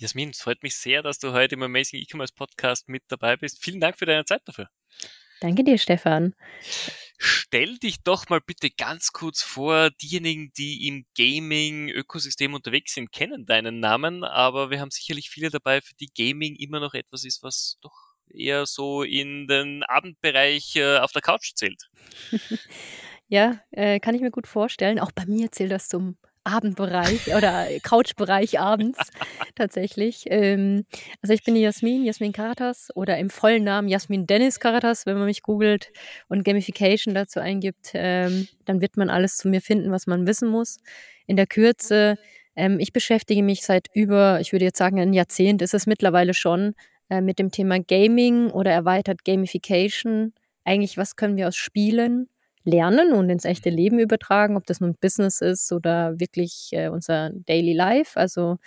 Jasmin, es freut mich sehr, dass du heute im Amazing E-Commerce Podcast mit dabei bist. Vielen Dank für deine Zeit dafür. Danke dir, Stefan. Stell dich doch mal bitte ganz kurz vor. Diejenigen, die im Gaming-Ökosystem unterwegs sind, kennen deinen Namen, aber wir haben sicherlich viele dabei, für die Gaming immer noch etwas ist, was doch eher so in den Abendbereich äh, auf der Couch zählt. ja, äh, kann ich mir gut vorstellen. Auch bei mir zählt das zum Abendbereich oder Couchbereich abends tatsächlich. Ähm, also ich bin die Jasmin, Jasmin Karatas oder im vollen Namen Jasmin Dennis Karatas, wenn man mich googelt und Gamification dazu eingibt, ähm, dann wird man alles zu mir finden, was man wissen muss. In der Kürze, ähm, ich beschäftige mich seit über, ich würde jetzt sagen, ein Jahrzehnt ist es mittlerweile schon, äh, mit dem Thema Gaming oder erweitert Gamification. Eigentlich, was können wir aus Spielen lernen und ins echte Leben übertragen, ob das nun Business ist oder wirklich äh, unser Daily Life. Also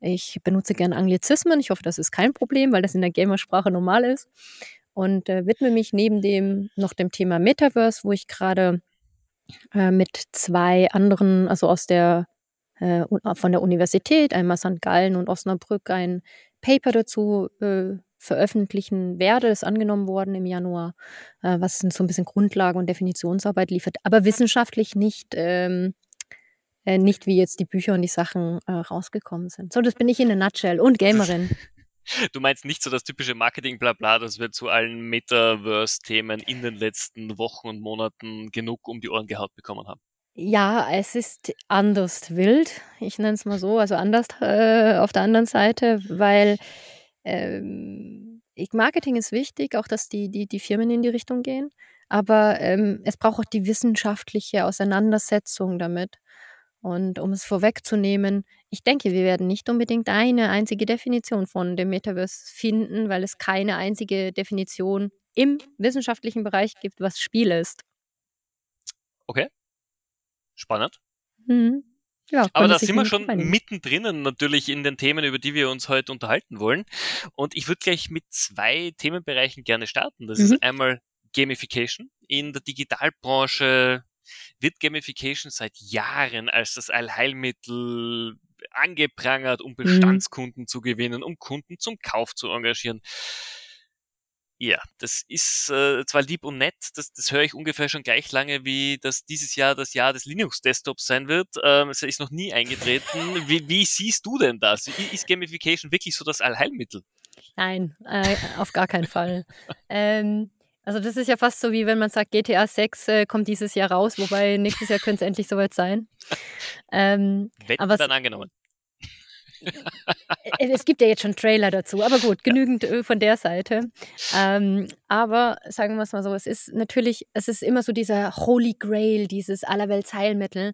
ich benutze gerne Anglizismen. Ich hoffe, das ist kein Problem, weil das in der Gamersprache normal ist. Und äh, widme mich neben dem noch dem Thema Metaverse, wo ich gerade äh, mit zwei anderen, also aus der äh, von der Universität, einmal St. Gallen und Osnabrück, ein Paper dazu äh, veröffentlichen werde. ist angenommen worden im Januar, äh, was so ein bisschen Grundlage und Definitionsarbeit liefert, aber wissenschaftlich nicht, ähm, äh, nicht wie jetzt die Bücher und die Sachen äh, rausgekommen sind. So, das bin ich in a nutshell und Gamerin. Du meinst nicht so das typische Marketing-Blabla, das wir zu allen Metaverse-Themen in den letzten Wochen und Monaten genug um die Ohren gehaut bekommen haben? Ja, es ist anders wild. Ich nenne es mal so, also anders äh, auf der anderen Seite, weil ähm, Marketing ist wichtig, auch dass die, die, die Firmen in die Richtung gehen. Aber ähm, es braucht auch die wissenschaftliche Auseinandersetzung damit. Und um es vorwegzunehmen, ich denke, wir werden nicht unbedingt eine einzige Definition von dem Metaverse finden, weil es keine einzige Definition im wissenschaftlichen Bereich gibt, was Spiel ist. Okay. Spannend. Mhm. Ja, Aber da sind wir schon mittendrin natürlich in den Themen, über die wir uns heute unterhalten wollen. Und ich würde gleich mit zwei Themenbereichen gerne starten. Das mhm. ist einmal Gamification. In der Digitalbranche wird Gamification seit Jahren als das Allheilmittel angeprangert, um mhm. Bestandskunden mhm. zu gewinnen, um Kunden zum Kauf zu engagieren. Ja, das ist äh, zwar lieb und nett, das, das höre ich ungefähr schon gleich lange, wie das dieses Jahr das Jahr des Linux-Desktops sein wird. Ähm, es ist noch nie eingetreten. Wie, wie siehst du denn das? Ist Gamification wirklich so das Allheilmittel? Nein, äh, auf gar keinen Fall. ähm, also das ist ja fast so, wie wenn man sagt, GTA 6 äh, kommt dieses Jahr raus, wobei nächstes Jahr könnte es endlich soweit sein. Ähm, Wetten aber dann angenommen. Äh, es gibt ja jetzt schon Trailer dazu, aber gut, genügend äh, von der Seite. Ähm, aber sagen wir es mal so, es ist natürlich, es ist immer so dieser Holy Grail, dieses allerwelts Heilmittel.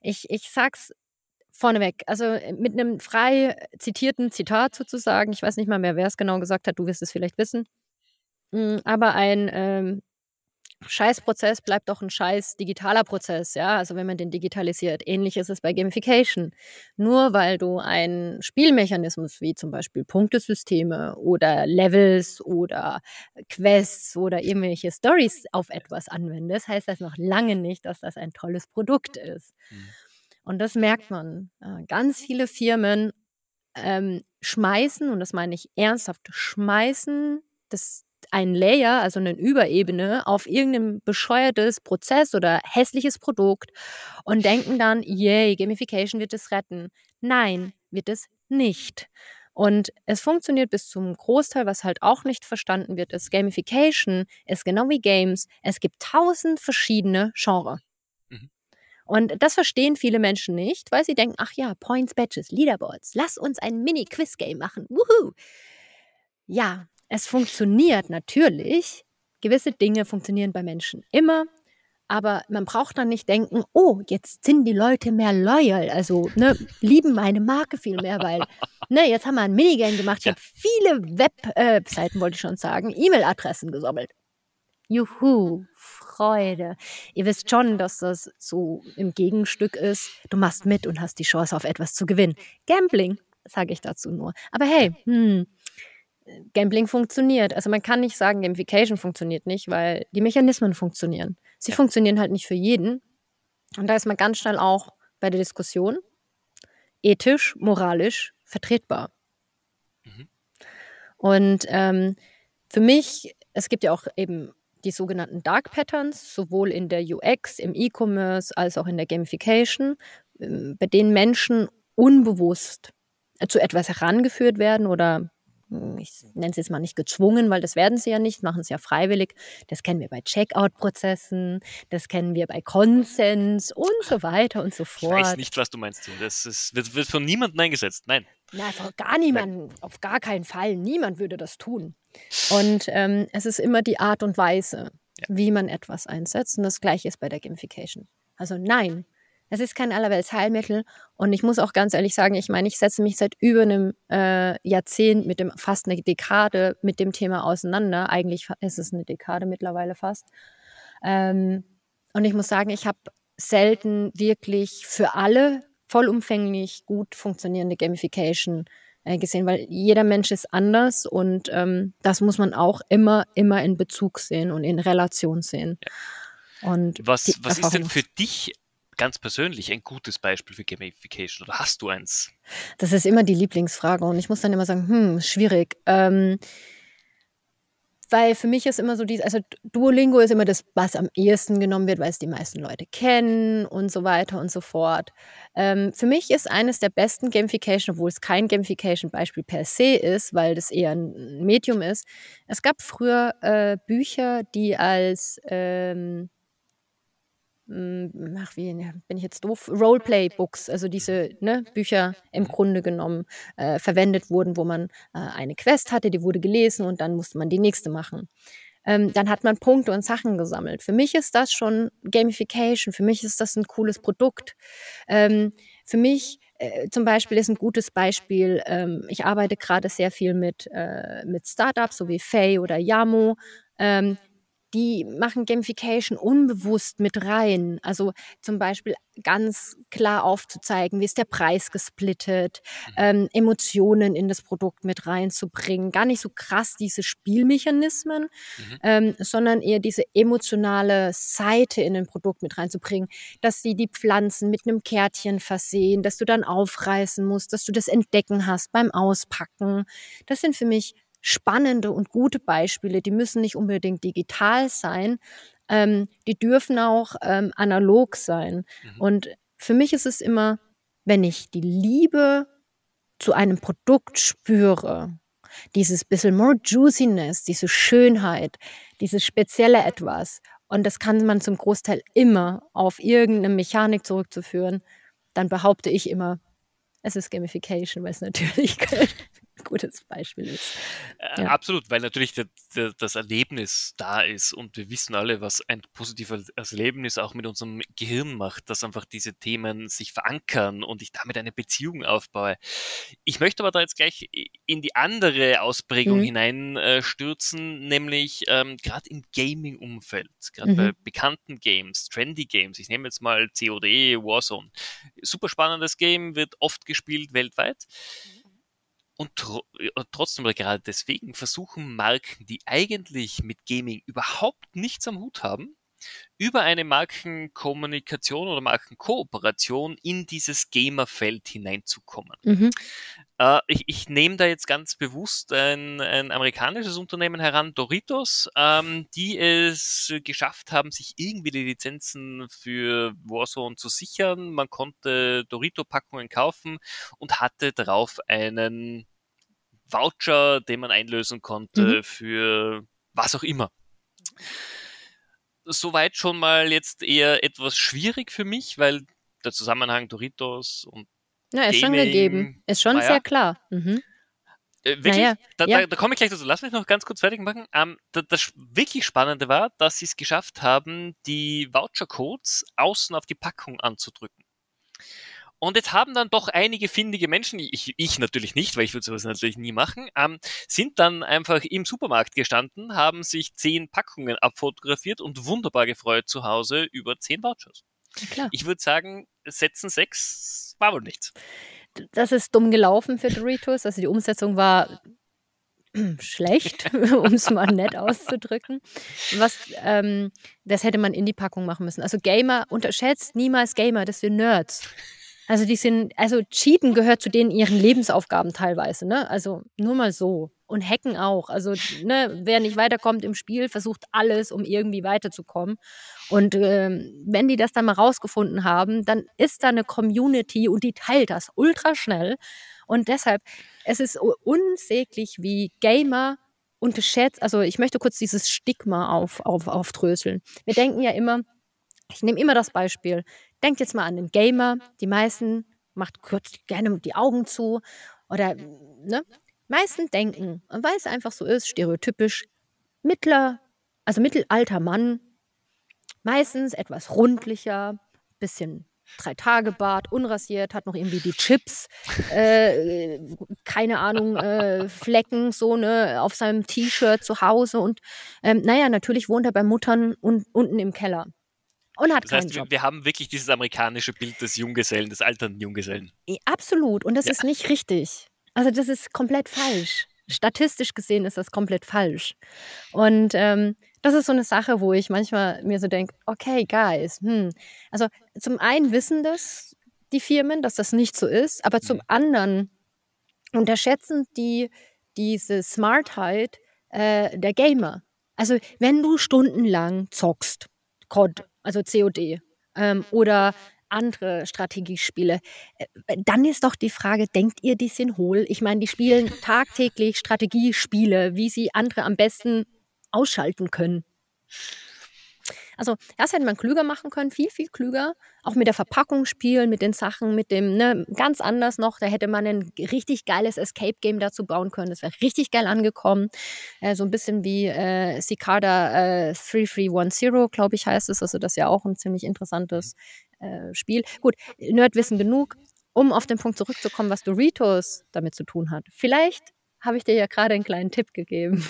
Ich, ich sag's vorneweg, also äh, mit einem frei zitierten Zitat sozusagen, ich weiß nicht mal mehr, wer es genau gesagt hat, du wirst es vielleicht wissen, hm, aber ein ähm, Scheißprozess bleibt doch ein scheiß digitaler Prozess, ja. Also wenn man den digitalisiert. Ähnlich ist es bei Gamification. Nur weil du einen Spielmechanismus wie zum Beispiel Punktesysteme oder Levels oder Quests oder irgendwelche Stories auf etwas anwendest, heißt das noch lange nicht, dass das ein tolles Produkt ist. Mhm. Und das merkt man. Äh, ganz viele Firmen ähm, schmeißen, und das meine ich ernsthaft, schmeißen das ein Layer, also eine Überebene, auf irgendein bescheuertes Prozess oder hässliches Produkt und denken dann, yay, Gamification wird es retten. Nein, wird es nicht. Und es funktioniert bis zum Großteil, was halt auch nicht verstanden wird, ist Gamification ist genau wie Games. Es gibt tausend verschiedene Genres. Mhm. Und das verstehen viele Menschen nicht, weil sie denken, ach ja, Points, Badges, Leaderboards, lass uns ein Mini-Quiz-Game machen. Woohoo! Ja, es funktioniert natürlich. Gewisse Dinge funktionieren bei Menschen immer. Aber man braucht dann nicht denken, oh, jetzt sind die Leute mehr loyal, also ne, lieben meine Marke viel mehr, weil ne, jetzt haben wir ein Minigame gemacht. Ich ja. habe viele Webseiten, äh, wollte ich schon sagen, E-Mail-Adressen gesammelt. Juhu, Freude. Ihr wisst schon, dass das so im Gegenstück ist. Du machst mit und hast die Chance auf etwas zu gewinnen. Gambling, sage ich dazu nur. Aber hey, hm, Gambling funktioniert. Also man kann nicht sagen, Gamification funktioniert nicht, weil die Mechanismen funktionieren. Sie ja. funktionieren halt nicht für jeden. Und da ist man ganz schnell auch bei der Diskussion ethisch, moralisch vertretbar. Mhm. Und ähm, für mich, es gibt ja auch eben die sogenannten Dark Patterns, sowohl in der UX, im E-Commerce als auch in der Gamification, ähm, bei denen Menschen unbewusst zu etwas herangeführt werden oder ich nenne es jetzt mal nicht gezwungen, weil das werden sie ja nicht, machen es ja freiwillig. Das kennen wir bei Checkout-Prozessen, das kennen wir bei Konsens und so weiter und so fort. Ich weiß nicht, was du meinst. Das ist, wird, wird von niemandem eingesetzt. Nein. Nein, von gar niemandem, auf gar keinen Fall. Niemand würde das tun. Und ähm, es ist immer die Art und Weise, ja. wie man etwas einsetzt. Und das Gleiche ist bei der Gamification. Also nein, es ist kein allerwelts Heilmittel. Und ich muss auch ganz ehrlich sagen, ich meine, ich setze mich seit über einem äh, Jahrzehnt mit dem, fast eine Dekade mit dem Thema auseinander. Eigentlich ist es eine Dekade mittlerweile fast. Ähm, und ich muss sagen, ich habe selten wirklich für alle vollumfänglich gut funktionierende Gamification äh, gesehen, weil jeder Mensch ist anders und ähm, das muss man auch immer, immer in Bezug sehen und in Relation sehen. Und was, was ist denn für dich ganz persönlich ein gutes Beispiel für Gamification oder hast du eins? Das ist immer die Lieblingsfrage und ich muss dann immer sagen, hm, schwierig. Ähm, weil für mich ist immer so die, also Duolingo ist immer das, was am ehesten genommen wird, weil es die meisten Leute kennen und so weiter und so fort. Ähm, für mich ist eines der besten Gamification, obwohl es kein Gamification-Beispiel per se ist, weil das eher ein Medium ist. Es gab früher äh, Bücher, die als ähm, hm, ach, wie bin ich jetzt doof? Roleplay-Books, also diese ne, Bücher im Grunde genommen äh, verwendet wurden, wo man äh, eine Quest hatte, die wurde gelesen und dann musste man die nächste machen. Ähm, dann hat man Punkte und Sachen gesammelt. Für mich ist das schon Gamification, für mich ist das ein cooles Produkt. Ähm, für mich äh, zum Beispiel ist ein gutes Beispiel, ähm, ich arbeite gerade sehr viel mit, äh, mit Startups, so wie Fay oder Yamo. Ähm, die machen Gamification unbewusst mit rein. Also zum Beispiel ganz klar aufzuzeigen, wie ist der Preis gesplittet, mhm. ähm, Emotionen in das Produkt mit reinzubringen. Gar nicht so krass diese Spielmechanismen, mhm. ähm, sondern eher diese emotionale Seite in ein Produkt mit reinzubringen, dass sie die Pflanzen mit einem Kärtchen versehen, dass du dann aufreißen musst, dass du das Entdecken hast beim Auspacken. Das sind für mich spannende und gute Beispiele. Die müssen nicht unbedingt digital sein. Ähm, die dürfen auch ähm, analog sein. Mhm. Und für mich ist es immer, wenn ich die Liebe zu einem Produkt spüre, dieses bisschen more Juiciness, diese Schönheit, dieses spezielle Etwas, und das kann man zum Großteil immer auf irgendeine Mechanik zurückzuführen, dann behaupte ich immer, es ist Gamification, weil es natürlich gutes Beispiel ist. Äh, ja. Absolut, weil natürlich der, der, das Erlebnis da ist und wir wissen alle, was ein positives Erlebnis auch mit unserem Gehirn macht, dass einfach diese Themen sich verankern und ich damit eine Beziehung aufbaue. Ich möchte aber da jetzt gleich in die andere Ausprägung mhm. hineinstürzen, nämlich ähm, gerade im Gaming-Umfeld, gerade mhm. bei bekannten Games, trendy Games. Ich nehme jetzt mal COD, Warzone. Super spannendes Game, wird oft gespielt weltweit. Mhm und tro äh, trotzdem oder gerade deswegen versuchen Marken, die eigentlich mit Gaming überhaupt nichts am Hut haben, über eine Markenkommunikation oder Markenkooperation in dieses Gamerfeld hineinzukommen. Mhm. Äh, ich, ich nehme da jetzt ganz bewusst ein, ein amerikanisches Unternehmen heran, Doritos, ähm, die es geschafft haben, sich irgendwie die Lizenzen für Warzone zu sichern. Man konnte Dorito-Packungen kaufen und hatte darauf einen Voucher, den man einlösen konnte mhm. für was auch immer. Soweit schon mal jetzt eher etwas schwierig für mich, weil der Zusammenhang Doritos und ja, ist Gaming, schon gegeben. Ist schon naja, sehr klar. Mhm. Äh, wirklich? Naja, da, ja. da, da komme ich gleich dazu. Lass mich noch ganz kurz fertig machen. Ähm, da, das wirklich Spannende war, dass sie es geschafft haben, die Voucher-Codes außen auf die Packung anzudrücken. Und jetzt haben dann doch einige findige Menschen, ich, ich natürlich nicht, weil ich würde sowas natürlich nie machen, ähm, sind dann einfach im Supermarkt gestanden, haben sich zehn Packungen abfotografiert und wunderbar gefreut zu Hause über zehn Vouchers. Ja, ich würde sagen, Setzen sechs war wohl nichts. Das ist dumm gelaufen für Doritos. Also die Umsetzung war schlecht, um es mal nett auszudrücken. Was, ähm, das hätte man in die Packung machen müssen. Also Gamer, unterschätzt niemals Gamer, das sind Nerds. Also die sind, also Cheaten gehört zu denen ihren Lebensaufgaben teilweise, ne? Also nur mal so. Und Hacken auch. Also, ne, wer nicht weiterkommt im Spiel, versucht alles, um irgendwie weiterzukommen. Und ähm, wenn die das dann mal rausgefunden haben, dann ist da eine Community und die teilt das ultra schnell. Und deshalb, es ist unsäglich, wie Gamer unterschätzt, also ich möchte kurz dieses Stigma auf, auf, aufdröseln. Wir denken ja immer, ich nehme immer das Beispiel, denkt jetzt mal an den Gamer, die meisten macht kurz gerne die Augen zu oder ne? Meisten denken, weil es einfach so ist, stereotypisch, mittler, also mittelalter Mann, meistens etwas rundlicher, bisschen drei Tage Bart, unrasiert, hat noch irgendwie die Chips, äh, keine Ahnung, äh, Flecken so ne auf seinem T-Shirt zu Hause und ähm, naja, natürlich wohnt er bei Muttern und unten im Keller. Und hat das heißt, Job. wir haben wirklich dieses amerikanische Bild des Junggesellen, des alternden Junggesellen. Absolut. Und das ja. ist nicht richtig. Also das ist komplett falsch. Statistisch gesehen ist das komplett falsch. Und ähm, das ist so eine Sache, wo ich manchmal mir so denke, okay, guys, hm. Also zum einen wissen das die Firmen, dass das nicht so ist, aber zum mhm. anderen unterschätzen die diese Smartheit äh, der Gamer. Also wenn du stundenlang zockst, COD, also COD, ähm, oder andere Strategiespiele. Äh, dann ist doch die Frage, denkt ihr, die sind hohl? Ich meine, die spielen tagtäglich Strategiespiele, wie sie andere am besten ausschalten können. Also das hätte man klüger machen können, viel, viel klüger. Auch mit der Verpackung spielen, mit den Sachen, mit dem, ne, ganz anders noch. Da hätte man ein richtig geiles Escape-Game dazu bauen können. Das wäre richtig geil angekommen. Äh, so ein bisschen wie äh, Cicada äh, 3310, glaube ich, heißt es. Also das ist ja auch ein ziemlich interessantes äh, Spiel. Gut, Nerdwissen genug, um auf den Punkt zurückzukommen, was Doritos damit zu tun hat. Vielleicht habe ich dir ja gerade einen kleinen Tipp gegeben.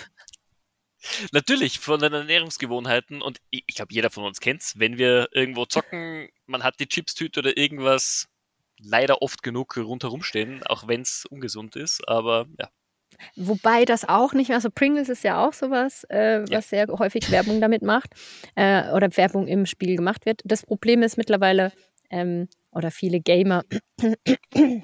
Natürlich, von den Ernährungsgewohnheiten und ich, ich glaube, jeder von uns kennt es, wenn wir irgendwo zocken, man hat die Chipstüte oder irgendwas leider oft genug rundherum stehen, auch wenn es ungesund ist, aber ja. Wobei das auch nicht, also Pringles ist ja auch sowas, äh, was ja. sehr häufig Werbung damit macht äh, oder Werbung im Spiel gemacht wird. Das Problem ist mittlerweile, ähm, oder viele Gamer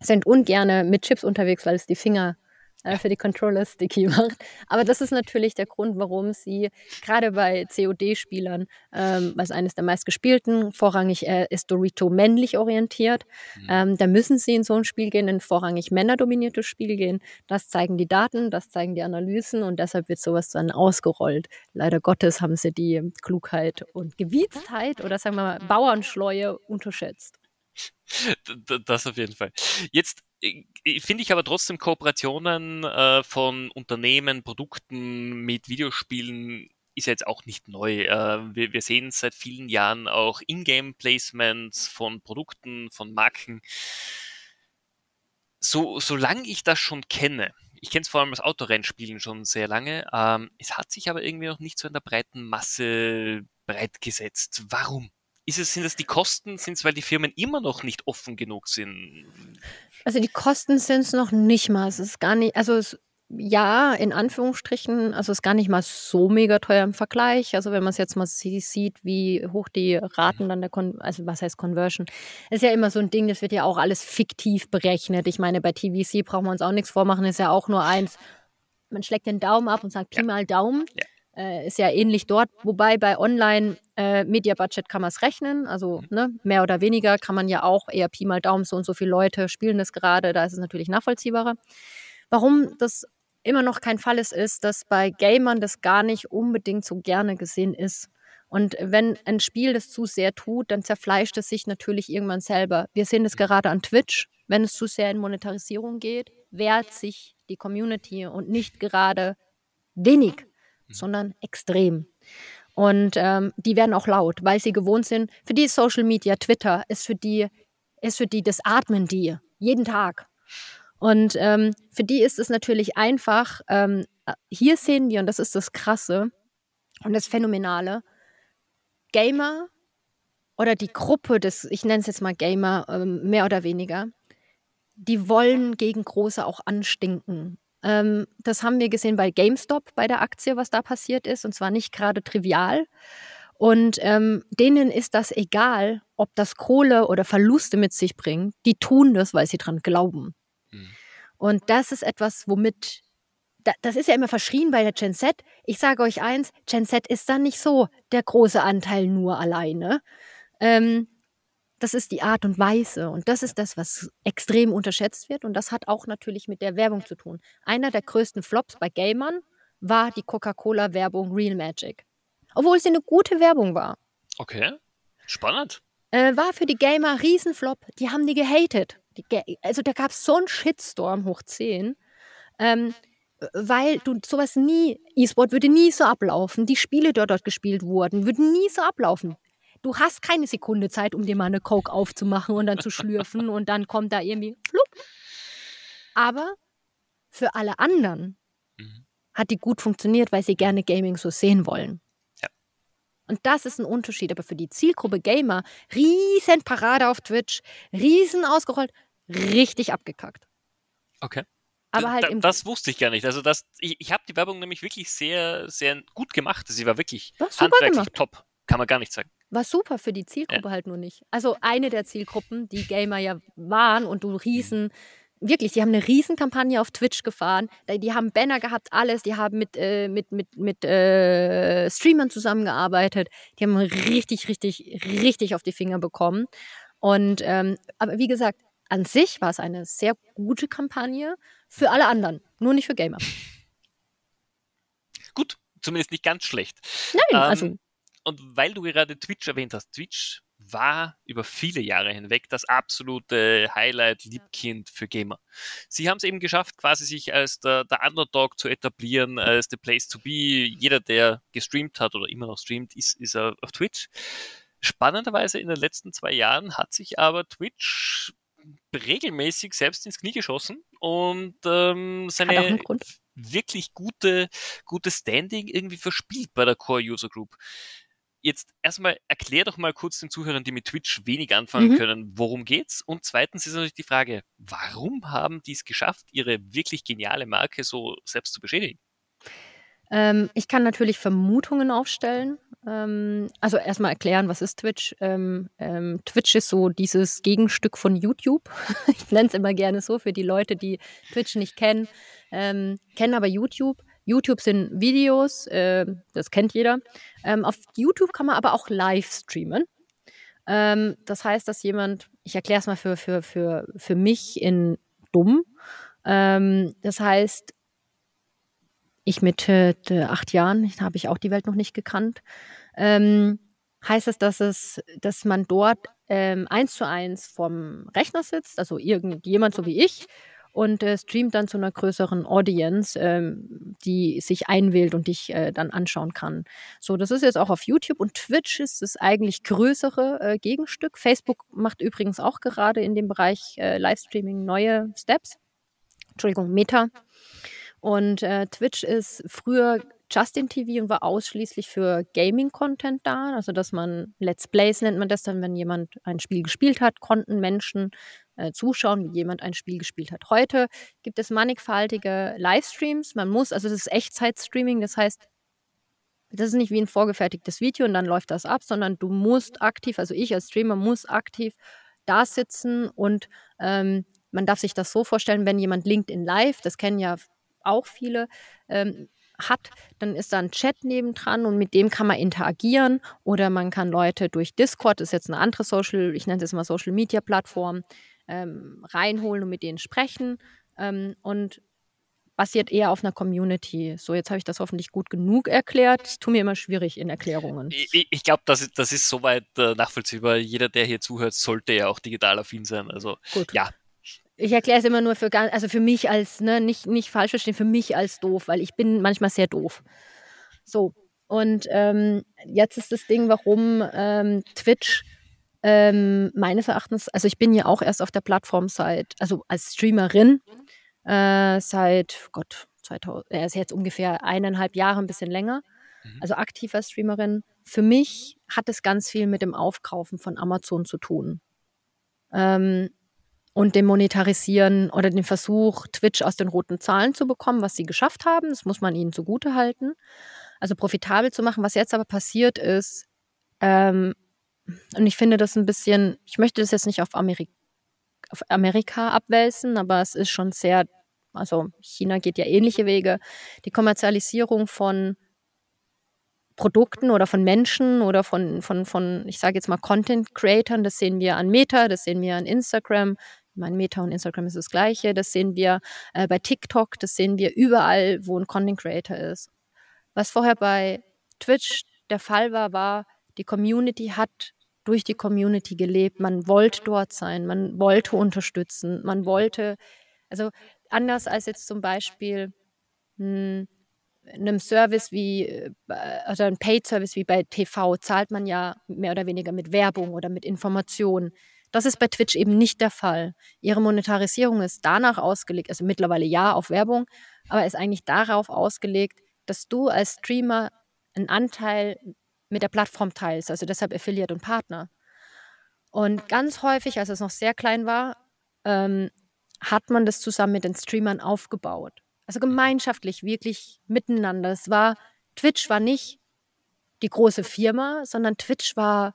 sind ungerne mit Chips unterwegs, weil es die Finger äh, für die Controller sticky macht. Aber das ist natürlich der Grund, warum sie gerade bei COD-Spielern, ähm, was eines der meistgespielten, vorrangig äh, ist Dorito männlich orientiert. Mhm. Ähm, da müssen sie in so ein Spiel gehen, in ein vorrangig männerdominiertes Spiel gehen. Das zeigen die Daten, das zeigen die Analysen und deshalb wird sowas dann ausgerollt. Leider Gottes haben sie die Klugheit und Gewieztheit oder sagen wir mal Bauernschleue unterschätzt. Das auf jeden Fall. Jetzt finde ich aber trotzdem Kooperationen äh, von Unternehmen, Produkten mit Videospielen ist ja jetzt auch nicht neu. Äh, wir, wir sehen seit vielen Jahren auch Ingame-Placements von Produkten, von Marken. So, solange ich das schon kenne, ich kenne es vor allem als Autorennspielen schon sehr lange, ähm, es hat sich aber irgendwie noch nicht so in der breiten Masse breit gesetzt. Warum? Ist es, sind das die Kosten? Sind es, weil die Firmen immer noch nicht offen genug sind? Also die Kosten sind es noch nicht mal. Es ist gar nicht, also es, ja, in Anführungsstrichen, also es ist gar nicht mal so mega teuer im Vergleich. Also wenn man es jetzt mal sieht, wie hoch die Raten dann der, Kon also was heißt Conversion, ist ja immer so ein Ding, das wird ja auch alles fiktiv berechnet. Ich meine, bei TVC brauchen wir uns auch nichts vormachen, ist ja auch nur eins. Man schlägt den Daumen ab und sagt Pi ja. mal Daumen. Ja. Äh, ist ja ähnlich dort, wobei bei Online äh, Media Budget kann man es rechnen, also mhm. ne, mehr oder weniger kann man ja auch eher Pi mal Daumen, so und so viele Leute spielen das gerade, da ist es natürlich nachvollziehbarer. Warum das immer noch kein Fall ist, ist, dass bei Gamern das gar nicht unbedingt so gerne gesehen ist. Und wenn ein Spiel das zu sehr tut, dann zerfleischt es sich natürlich irgendwann selber. Wir sehen das mhm. gerade an Twitch, wenn es zu sehr in Monetarisierung geht, wehrt sich die Community und nicht gerade wenig Mhm. sondern extrem. Und ähm, die werden auch laut, weil sie gewohnt sind. Für die Social Media, Twitter ist für die, ist für die, das atmen die jeden Tag. Und ähm, für die ist es natürlich einfach, ähm, hier sehen wir, und das ist das Krasse und das Phänomenale, Gamer oder die Gruppe des, ich nenne es jetzt mal Gamer, ähm, mehr oder weniger, die wollen gegen Große auch anstinken. Ähm, das haben wir gesehen bei GameStop, bei der Aktie, was da passiert ist, und zwar nicht gerade trivial. Und ähm, denen ist das egal, ob das Kohle oder Verluste mit sich bringt. Die tun das, weil sie dran glauben. Mhm. Und das ist etwas, womit, da, das ist ja immer verschrien bei der Gen Z. Ich sage euch eins, Gen Z ist dann nicht so der große Anteil nur alleine. Ähm, das ist die Art und Weise und das ist das, was extrem unterschätzt wird und das hat auch natürlich mit der Werbung zu tun. Einer der größten Flops bei Gamern war die Coca-Cola-Werbung Real Magic. Obwohl es eine gute Werbung war. Okay, spannend. Äh, war für die Gamer Riesenflop. Die haben die gehatet. Die, also da gab es so einen Shitstorm hoch 10. Ähm, weil du sowas nie, E-Sport würde nie so ablaufen. Die Spiele, die dort gespielt wurden, würden nie so ablaufen. Du hast keine Sekunde Zeit, um dir mal eine Coke aufzumachen und dann zu schlürfen und dann kommt da irgendwie flupp. Aber für alle anderen mhm. hat die gut funktioniert, weil sie gerne Gaming so sehen wollen. Ja. Und das ist ein Unterschied. Aber für die Zielgruppe Gamer, riesen Parade auf Twitch, riesen ausgerollt, richtig abgekackt. Okay. Aber halt da, das wusste ich gar nicht. Also das, ich, ich habe die Werbung nämlich wirklich sehr, sehr gut gemacht. Sie war wirklich handwerklich gemacht. top. Kann man gar nicht sagen. War super für die Zielgruppe ja. halt nur nicht. Also eine der Zielgruppen, die Gamer ja waren und du riesen, wirklich, die haben eine Riesenkampagne auf Twitch gefahren. Die haben Banner gehabt, alles. Die haben mit, äh, mit, mit, mit äh, Streamern zusammengearbeitet. Die haben richtig, richtig, richtig auf die Finger bekommen. Und ähm, aber wie gesagt, an sich war es eine sehr gute Kampagne für alle anderen, nur nicht für Gamer. Gut, zumindest nicht ganz schlecht. Nein, ähm, also. Und weil du gerade Twitch erwähnt hast, Twitch war über viele Jahre hinweg das absolute Highlight, Liebkind für Gamer. Sie haben es eben geschafft, quasi sich als der, der, Underdog zu etablieren, als the place to be. Jeder, der gestreamt hat oder immer noch streamt, ist, ist auf Twitch. Spannenderweise in den letzten zwei Jahren hat sich aber Twitch regelmäßig selbst ins Knie geschossen und ähm, seine wirklich gute, gute Standing irgendwie verspielt bei der Core User Group. Jetzt erstmal erklär doch mal kurz den Zuhörern, die mit Twitch wenig anfangen mhm. können, worum geht's? Und zweitens ist natürlich die Frage, warum haben die es geschafft, ihre wirklich geniale Marke so selbst zu beschädigen? Ähm, ich kann natürlich Vermutungen aufstellen. Ähm, also erstmal erklären, was ist Twitch? Ähm, ähm Twitch ist so dieses Gegenstück von YouTube. ich nenne es immer gerne so für die Leute, die Twitch nicht kennen, ähm, kennen aber YouTube. YouTube sind Videos, äh, das kennt jeder. Ähm, auf YouTube kann man aber auch live streamen. das heißt, dass jemand, ich erkläre es mal für, für, für, für mich in dumm. das heißt, ich mit äh, acht Jahren, habe ich auch die Welt noch nicht gekannt, ähm, heißt es, dass es, dass man dort ähm, eins zu eins vom Rechner sitzt, also irgendjemand so wie ich, und äh, streamt dann zu einer größeren Audience, ähm, die sich einwählt und dich äh, dann anschauen kann. So, das ist jetzt auch auf YouTube und Twitch ist das eigentlich größere äh, Gegenstück. Facebook macht übrigens auch gerade in dem Bereich äh, Livestreaming neue Steps. Entschuldigung, Meta und äh, Twitch ist früher Justin TV und war ausschließlich für Gaming-Content da. Also, dass man Let's Plays nennt man das dann, wenn jemand ein Spiel gespielt hat, konnten Menschen äh, zuschauen, wie jemand ein Spiel gespielt hat. Heute gibt es mannigfaltige Livestreams. Man muss, also das ist Echtzeit-Streaming, das heißt, das ist nicht wie ein vorgefertigtes Video und dann läuft das ab, sondern du musst aktiv, also ich als Streamer muss aktiv da sitzen und ähm, man darf sich das so vorstellen, wenn jemand LinkedIn Live, das kennen ja auch viele, ähm, hat, dann ist da ein Chat nebendran und mit dem kann man interagieren oder man kann Leute durch Discord, das ist jetzt eine andere Social, ich nenne es mal Social Media Plattform, ähm, reinholen und mit denen sprechen ähm, und basiert eher auf einer Community. So, jetzt habe ich das hoffentlich gut genug erklärt. Es tut mir immer schwierig in Erklärungen. Ich, ich glaube, das, das ist soweit äh, nachvollziehbar. Jeder, der hier zuhört, sollte ja auch digital affin sein. Also gut. ja, ich erkläre es immer nur für also für mich als, ne, nicht, nicht falsch verstehen, für mich als doof, weil ich bin manchmal sehr doof. So. Und ähm, jetzt ist das Ding, warum ähm, Twitch ähm, meines Erachtens, also ich bin ja auch erst auf der Plattform seit, also als Streamerin äh, seit, Gott, 2000, er ist jetzt ungefähr eineinhalb Jahre, ein bisschen länger, mhm. also aktiv als Streamerin. Für mich hat es ganz viel mit dem Aufkaufen von Amazon zu tun. Ähm, und dem Monetarisieren oder den Versuch, Twitch aus den roten Zahlen zu bekommen, was sie geschafft haben. Das muss man ihnen zugute halten. Also profitabel zu machen. Was jetzt aber passiert ist, Ähm, und ich finde das ein bisschen, ich möchte das jetzt nicht auf, Ameri auf Amerika abwälzen, aber es ist schon sehr, also China geht ja ähnliche Wege. Die Kommerzialisierung von Produkten oder von Menschen oder von, von, von ich sage jetzt mal, Content-Creatern, das sehen wir an Meta, das sehen wir an Instagram. Ich meine, Meta und Instagram ist das Gleiche. Das sehen wir äh, bei TikTok, das sehen wir überall, wo ein Content-Creator ist. Was vorher bei Twitch der Fall war, war, die Community hat durch die Community gelebt. Man wollte dort sein, man wollte unterstützen, man wollte, also anders als jetzt zum Beispiel hm, einem Service wie, äh, also ein Paid-Service wie bei TV, zahlt man ja mehr oder weniger mit Werbung oder mit Informationen. Das ist bei Twitch eben nicht der Fall. Ihre Monetarisierung ist danach ausgelegt, also mittlerweile ja auf Werbung, aber ist eigentlich darauf ausgelegt, dass du als Streamer einen Anteil mit der Plattform teilst, also deshalb Affiliate und Partner. Und ganz häufig, als es noch sehr klein war, ähm, hat man das zusammen mit den Streamern aufgebaut. Also gemeinschaftlich, wirklich miteinander. Es war, Twitch war nicht die große Firma, sondern Twitch war,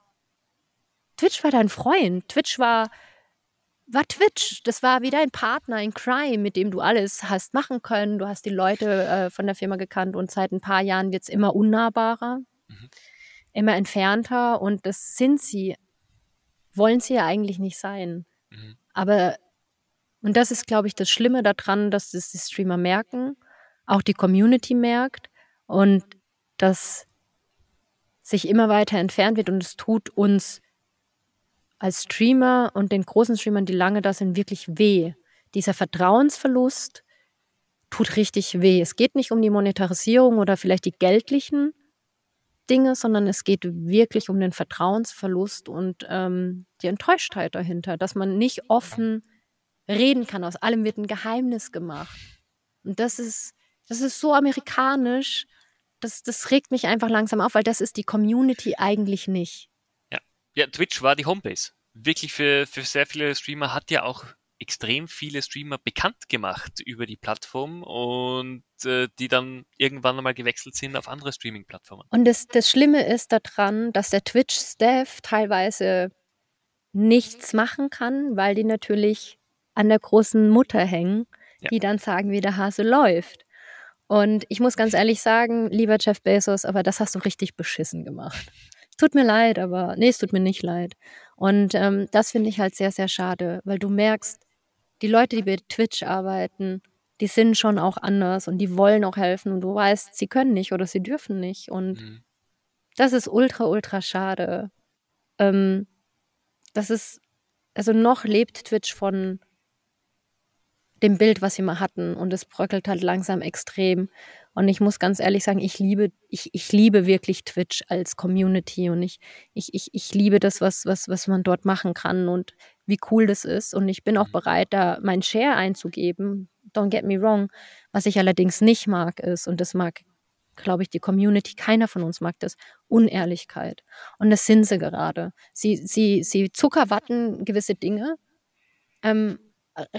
Twitch war dein Freund. Twitch war, war Twitch. Das war wie dein Partner in Crime, mit dem du alles hast machen können. Du hast die Leute äh, von der Firma gekannt und seit ein paar Jahren wird es immer unnahbarer. Mhm immer entfernter und das sind sie, wollen sie ja eigentlich nicht sein. Mhm. Aber, und das ist, glaube ich, das Schlimme daran, dass das die Streamer merken, auch die Community merkt und dass sich immer weiter entfernt wird und es tut uns als Streamer und den großen Streamern, die lange da sind, wirklich weh. Dieser Vertrauensverlust tut richtig weh. Es geht nicht um die Monetarisierung oder vielleicht die geldlichen Dinge, sondern es geht wirklich um den Vertrauensverlust und ähm, die Enttäuschtheit dahinter, dass man nicht offen reden kann. Aus allem wird ein Geheimnis gemacht. Und das ist, das ist so amerikanisch. Das, das regt mich einfach langsam auf, weil das ist die Community eigentlich nicht. Ja, Twitch war die Homebase. Wirklich für, für sehr viele Streamer hat ja auch extrem viele Streamer bekannt gemacht über die Plattform und äh, die dann irgendwann einmal gewechselt sind auf andere Streaming-Plattformen. Und das, das Schlimme ist daran, dass der Twitch-Staff teilweise nichts machen kann, weil die natürlich an der großen Mutter hängen, ja. die dann sagen, wie der Hase läuft. Und ich muss ganz ehrlich sagen, lieber Jeff Bezos, aber das hast du richtig beschissen gemacht. Es tut mir leid, aber nee, es tut mir nicht leid. Und ähm, das finde ich halt sehr, sehr schade, weil du merkst, die Leute, die bei Twitch arbeiten, die sind schon auch anders und die wollen auch helfen und du weißt, sie können nicht oder sie dürfen nicht und mhm. das ist ultra, ultra schade. Ähm, das ist, also noch lebt Twitch von dem Bild, was sie mal hatten und es bröckelt halt langsam extrem und ich muss ganz ehrlich sagen, ich liebe, ich, ich liebe wirklich Twitch als Community und ich, ich, ich, ich liebe das, was, was, was man dort machen kann und wie cool das ist. Und ich bin auch mhm. bereit, da meinen Share einzugeben. Don't get me wrong. Was ich allerdings nicht mag, ist, und das mag, glaube ich, die Community, keiner von uns mag das, Unehrlichkeit. Und das sind sie gerade. Sie, sie, sie zuckerwatten gewisse Dinge. Ähm,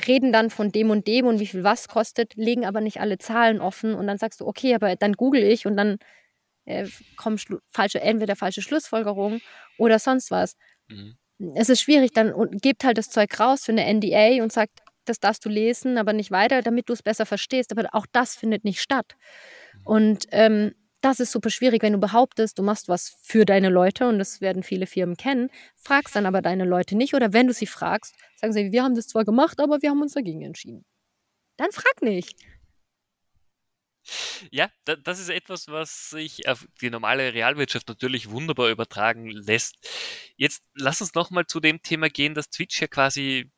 reden dann von dem und dem und wie viel was kostet, legen aber nicht alle Zahlen offen und dann sagst du, okay, aber dann google ich und dann äh, kommen falsche, entweder falsche Schlussfolgerungen oder sonst was. Mhm. Es ist schwierig, dann und gebt halt das Zeug raus für eine NDA und sagt, das darfst du lesen, aber nicht weiter, damit du es besser verstehst. Aber auch das findet nicht statt. Mhm. Und ähm, das ist super schwierig, wenn du behauptest, du machst was für deine Leute und das werden viele Firmen kennen, fragst dann aber deine Leute nicht oder wenn du sie fragst, sagen sie, wir haben das zwar gemacht, aber wir haben uns dagegen entschieden. Dann frag nicht. Ja, das ist etwas, was sich auf die normale Realwirtschaft natürlich wunderbar übertragen lässt. Jetzt lass uns nochmal zu dem Thema gehen, dass Twitch ja quasi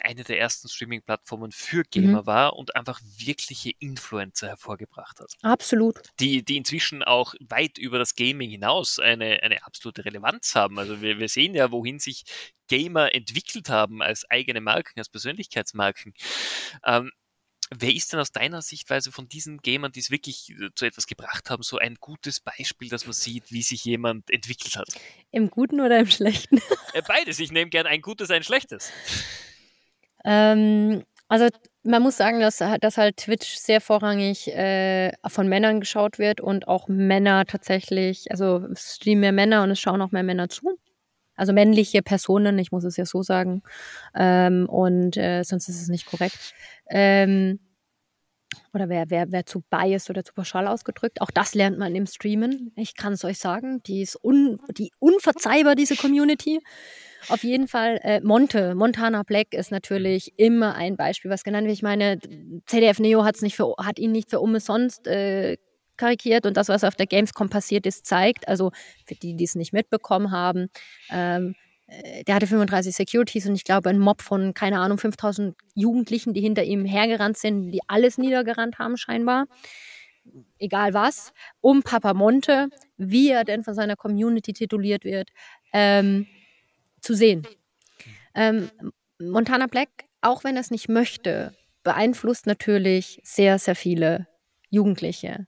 eine der ersten Streaming-Plattformen für Gamer mhm. war und einfach wirkliche Influencer hervorgebracht hat. Absolut. Die, die inzwischen auch weit über das Gaming hinaus eine, eine absolute Relevanz haben. Also wir, wir sehen ja, wohin sich Gamer entwickelt haben als eigene Marken, als Persönlichkeitsmarken. Ähm, Wer ist denn aus deiner Sichtweise von diesen Gamern, die es wirklich äh, zu etwas gebracht haben, so ein gutes Beispiel, dass man sieht, wie sich jemand entwickelt hat? Im Guten oder im Schlechten? Äh, beides. Ich nehme gern ein gutes, ein schlechtes. Ähm, also man muss sagen, dass, dass halt Twitch sehr vorrangig äh, von Männern geschaut wird und auch Männer tatsächlich, also es streamen mehr Männer und es schauen auch mehr Männer zu. Also männliche Personen, ich muss es ja so sagen. Ähm, und äh, sonst ist es nicht korrekt. Ähm, oder wer, wer, wer zu biased oder zu pauschal ausgedrückt. Auch das lernt man im Streamen. Ich kann es euch sagen. Die ist un, die unverzeihbar, diese Community. Auf jeden Fall, äh, Monte, Montana Black ist natürlich immer ein Beispiel, was genannt wird. Ich meine, CDF Neo hat's nicht für, hat ihn nicht für umsonst äh, karikiert und das, was auf der Gamescom passiert ist, zeigt, also für die, die es nicht mitbekommen haben, ähm, äh, der hatte 35 Securities und ich glaube ein Mob von, keine Ahnung, 5000 Jugendlichen, die hinter ihm hergerannt sind, die alles niedergerannt haben scheinbar. Egal was, um Papa Monte, wie er denn von seiner Community tituliert wird, ähm, zu sehen. Ähm, Montana Black, auch wenn er es nicht möchte, beeinflusst natürlich sehr, sehr viele Jugendliche.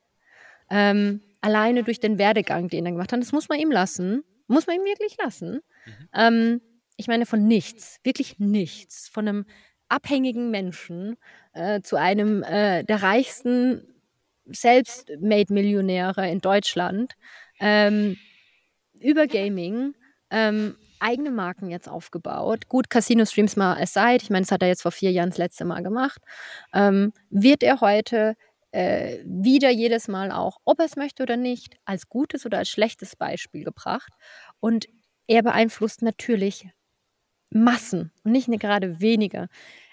Ähm, alleine durch den Werdegang, den er gemacht hat. Das muss man ihm lassen. Muss man ihm wirklich lassen. Mhm. Ähm, ich meine, von nichts, wirklich nichts, von einem abhängigen Menschen äh, zu einem äh, der reichsten Selbstmade-Millionäre in Deutschland ähm, über Gaming ähm, eigene Marken jetzt aufgebaut. Gut, Casino-Streams mal aside, ich meine, das hat er jetzt vor vier Jahren das letzte Mal gemacht. Ähm, wird er heute äh, wieder jedes Mal auch, ob er es möchte oder nicht, als gutes oder als schlechtes Beispiel gebracht. Und er beeinflusst natürlich Massen und nicht gerade wenige.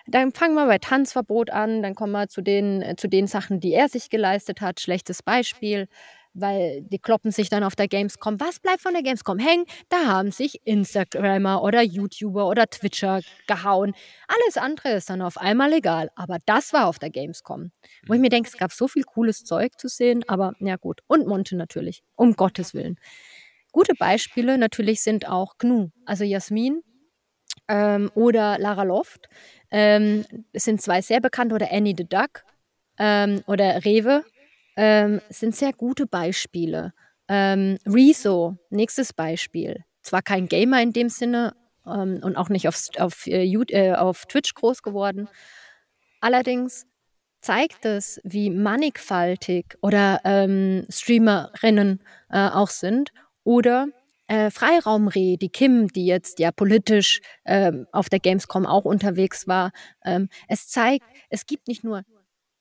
Dann fangen wir bei Tanzverbot an, dann kommen wir zu den, äh, zu den Sachen, die er sich geleistet hat. Schlechtes Beispiel weil die kloppen sich dann auf der Gamescom. Was bleibt von der Gamescom hängen? Da haben sich Instagrammer oder YouTuber oder Twitcher gehauen. Alles andere ist dann auf einmal egal. Aber das war auf der Gamescom. Wo ich mir denke, es gab so viel cooles Zeug zu sehen, aber ja gut. Und Monte natürlich, um Gottes Willen. Gute Beispiele natürlich sind auch Gnu, also Jasmin ähm, oder Lara Loft. Ähm, es sind zwei sehr bekannte, oder Annie the Duck ähm, oder Rewe ähm, sind sehr gute Beispiele. Ähm, Rezo, nächstes Beispiel. Zwar kein Gamer in dem Sinne ähm, und auch nicht auf, auf, äh, äh, auf Twitch groß geworden. Allerdings zeigt es, wie mannigfaltig oder ähm, Streamerinnen äh, auch sind. Oder äh, Freiraumreh, die Kim, die jetzt ja politisch ähm, auf der Gamescom auch unterwegs war. Ähm, es zeigt, es gibt nicht nur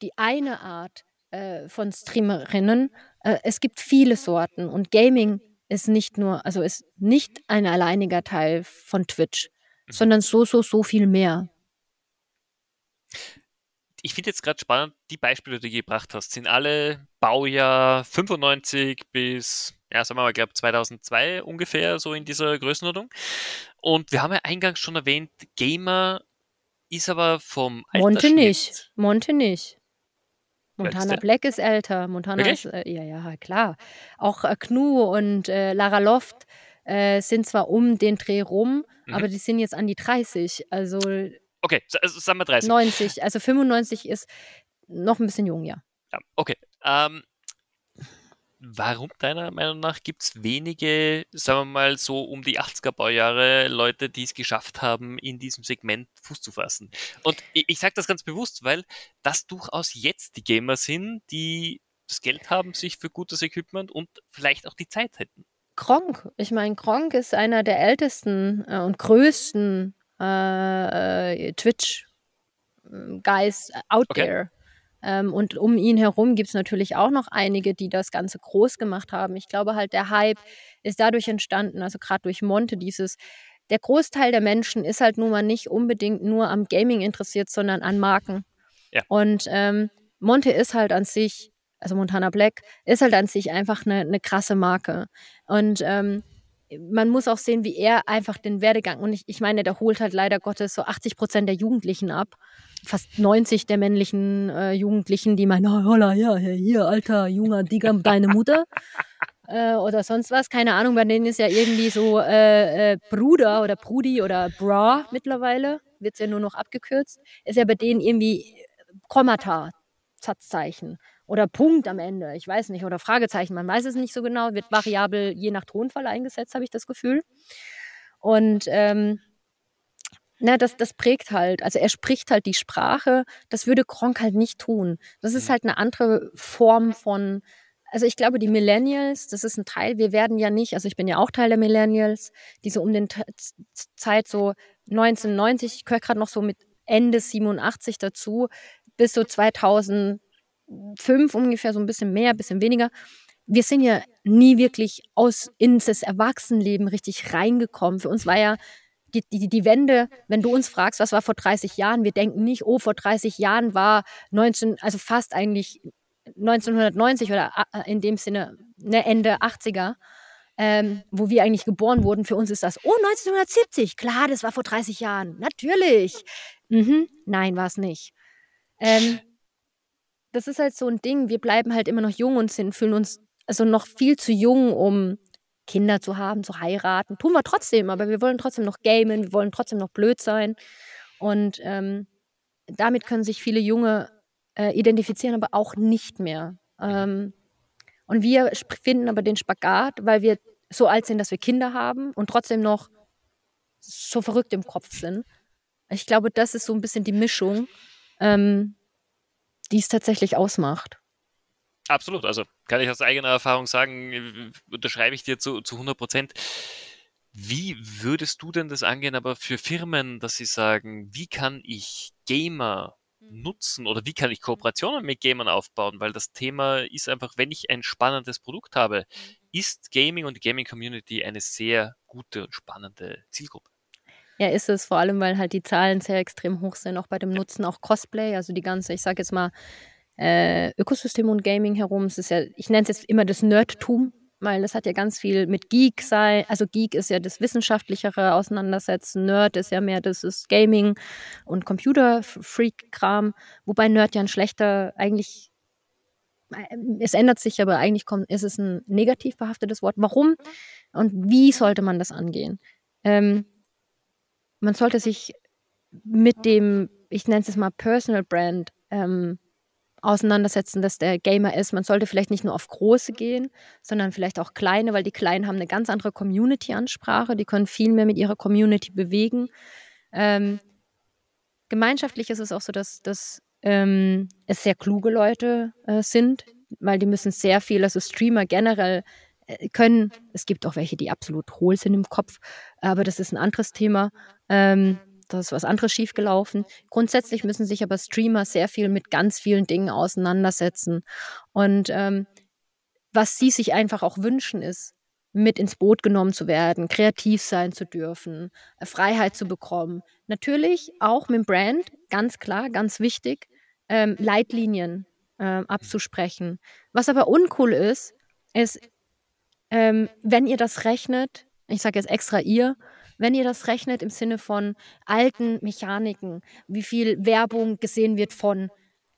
die eine Art äh, von Streamerinnen. Äh, es gibt viele Sorten und Gaming ist nicht nur, also ist nicht ein alleiniger Teil von Twitch, mhm. sondern so, so, so viel mehr. Ich finde jetzt gerade spannend, die Beispiele, die du gebracht hast, sind alle Baujahr 95 bis, ja, sagen wir mal, ich glaube 2002 ungefähr, so in dieser Größenordnung. Und wir haben ja eingangs schon erwähnt, Gamer ist aber vom Monte nicht. Monte nicht. Montana Black ist älter. Montana Wirklich? ist, äh, ja, ja, klar. Auch äh, Knu und äh, Lara Loft äh, sind zwar um den Dreh rum, mhm. aber die sind jetzt an die 30. Also. Okay, also sagen wir 30. 90. Also 95 ist noch ein bisschen jung, ja. Ja, okay. Ähm, Warum deiner Meinung nach gibt es wenige, sagen wir mal so um die 80er Baujahre, Leute, die es geschafft haben, in diesem Segment Fuß zu fassen? Und ich, ich sage das ganz bewusst, weil das durchaus jetzt die Gamer sind, die das Geld haben, sich für gutes Equipment und vielleicht auch die Zeit hätten. Gronk. Ich meine, Gronk ist einer der ältesten äh, und größten äh, äh Twitch-Guys out okay. there. Ähm, und um ihn herum gibt es natürlich auch noch einige, die das Ganze groß gemacht haben. Ich glaube halt, der Hype ist dadurch entstanden, also gerade durch Monte, dieses, der Großteil der Menschen ist halt nun mal nicht unbedingt nur am Gaming interessiert, sondern an Marken. Ja. Und ähm, Monte ist halt an sich, also Montana Black, ist halt an sich einfach eine, eine krasse Marke. Und ähm, man muss auch sehen, wie er einfach den Werdegang, und ich, ich meine, der holt halt leider Gottes so 80 Prozent der Jugendlichen ab. Fast 90 der männlichen äh, Jugendlichen, die meinen, oh, holla, ja, hier, alter, junger Digger, deine Mutter. äh, oder sonst was, keine Ahnung, bei denen ist ja irgendwie so äh, äh Bruder oder Brudi oder Bra mittlerweile, wird es ja nur noch abgekürzt, ist ja bei denen irgendwie Kommata, Satzzeichen oder Punkt am Ende, ich weiß nicht, oder Fragezeichen, man weiß es nicht so genau, wird variabel je nach Tonfall eingesetzt, habe ich das Gefühl. Und ähm, na, das, das prägt halt. Also er spricht halt die Sprache, das würde Gronk halt nicht tun. Das ist mhm. halt eine andere Form von, also ich glaube, die Millennials, das ist ein Teil, wir werden ja nicht, also ich bin ja auch Teil der Millennials, diese um den Zeit so 1990, ich gehöre gerade noch so mit Ende 87 dazu, bis so 2005 ungefähr, so ein bisschen mehr, ein bisschen weniger. Wir sind ja nie wirklich aus ins Erwachsenenleben richtig reingekommen. Für uns war ja die, die, die Wende, wenn du uns fragst, was war vor 30 Jahren, wir denken nicht, oh, vor 30 Jahren war 19, also fast eigentlich 1990 oder äh, in dem Sinne ne, Ende 80er, ähm, wo wir eigentlich geboren wurden. Für uns ist das, oh, 1970, klar, das war vor 30 Jahren, natürlich. Mhm, nein, war es nicht. Ähm, das ist halt so ein Ding, wir bleiben halt immer noch jung und sind, fühlen uns also noch viel zu jung, um Kinder zu haben, zu heiraten. Tun wir trotzdem, aber wir wollen trotzdem noch gamen, wir wollen trotzdem noch blöd sein. Und ähm, damit können sich viele Junge äh, identifizieren, aber auch nicht mehr. Ähm, und wir finden aber den Spagat, weil wir so alt sind, dass wir Kinder haben und trotzdem noch so verrückt im Kopf sind. Ich glaube, das ist so ein bisschen die Mischung, ähm, die es tatsächlich ausmacht. Absolut, also kann ich aus eigener Erfahrung sagen, unterschreibe ich dir zu, zu 100 Prozent. Wie würdest du denn das angehen, aber für Firmen, dass sie sagen, wie kann ich Gamer Mhm. nutzen oder wie kann ich Kooperationen mit Gamern aufbauen? Weil das Thema ist einfach, wenn ich ein spannendes Produkt habe, mhm. ist Gaming und die Gaming Community eine sehr gute und spannende Zielgruppe. Ja, ist es vor allem, weil halt die Zahlen sehr extrem hoch sind, auch bei dem Nutzen, auch Cosplay, also die ganze, ich sage jetzt mal, äh, Ökosystem und Gaming herum. Es ist ja, ich nenne es jetzt immer das Nerdtum, weil das hat ja ganz viel mit Geek sein. Also Geek ist ja das wissenschaftlichere Auseinandersetzen, Nerd ist ja mehr das ist Gaming und Computer-Freak-Kram, wobei Nerd ja ein schlechter, eigentlich, äh, es ändert sich, aber eigentlich kommt, ist es ein negativ behaftetes Wort. Warum und wie sollte man das angehen? Ähm, man sollte sich mit dem, ich nenne es mal Personal Brand, ähm, auseinandersetzen, dass der Gamer ist. Man sollte vielleicht nicht nur auf große gehen, sondern vielleicht auch kleine, weil die Kleinen haben eine ganz andere Community-Ansprache. Die können viel mehr mit ihrer Community bewegen. Ähm, gemeinschaftlich ist es auch so, dass, dass ähm, es sehr kluge Leute äh, sind, weil die müssen sehr viel, also Streamer generell äh, können, es gibt auch welche, die absolut hohl sind im Kopf, aber das ist ein anderes Thema. Ähm, da ist was anderes schiefgelaufen. Grundsätzlich müssen sich aber Streamer sehr viel mit ganz vielen Dingen auseinandersetzen. Und ähm, was sie sich einfach auch wünschen, ist, mit ins Boot genommen zu werden, kreativ sein zu dürfen, äh, Freiheit zu bekommen. Natürlich auch mit dem Brand, ganz klar, ganz wichtig, ähm, Leitlinien ähm, abzusprechen. Was aber uncool ist, ist, ähm, wenn ihr das rechnet, ich sage jetzt extra ihr, wenn ihr das rechnet im Sinne von alten Mechaniken, wie viel Werbung gesehen wird von,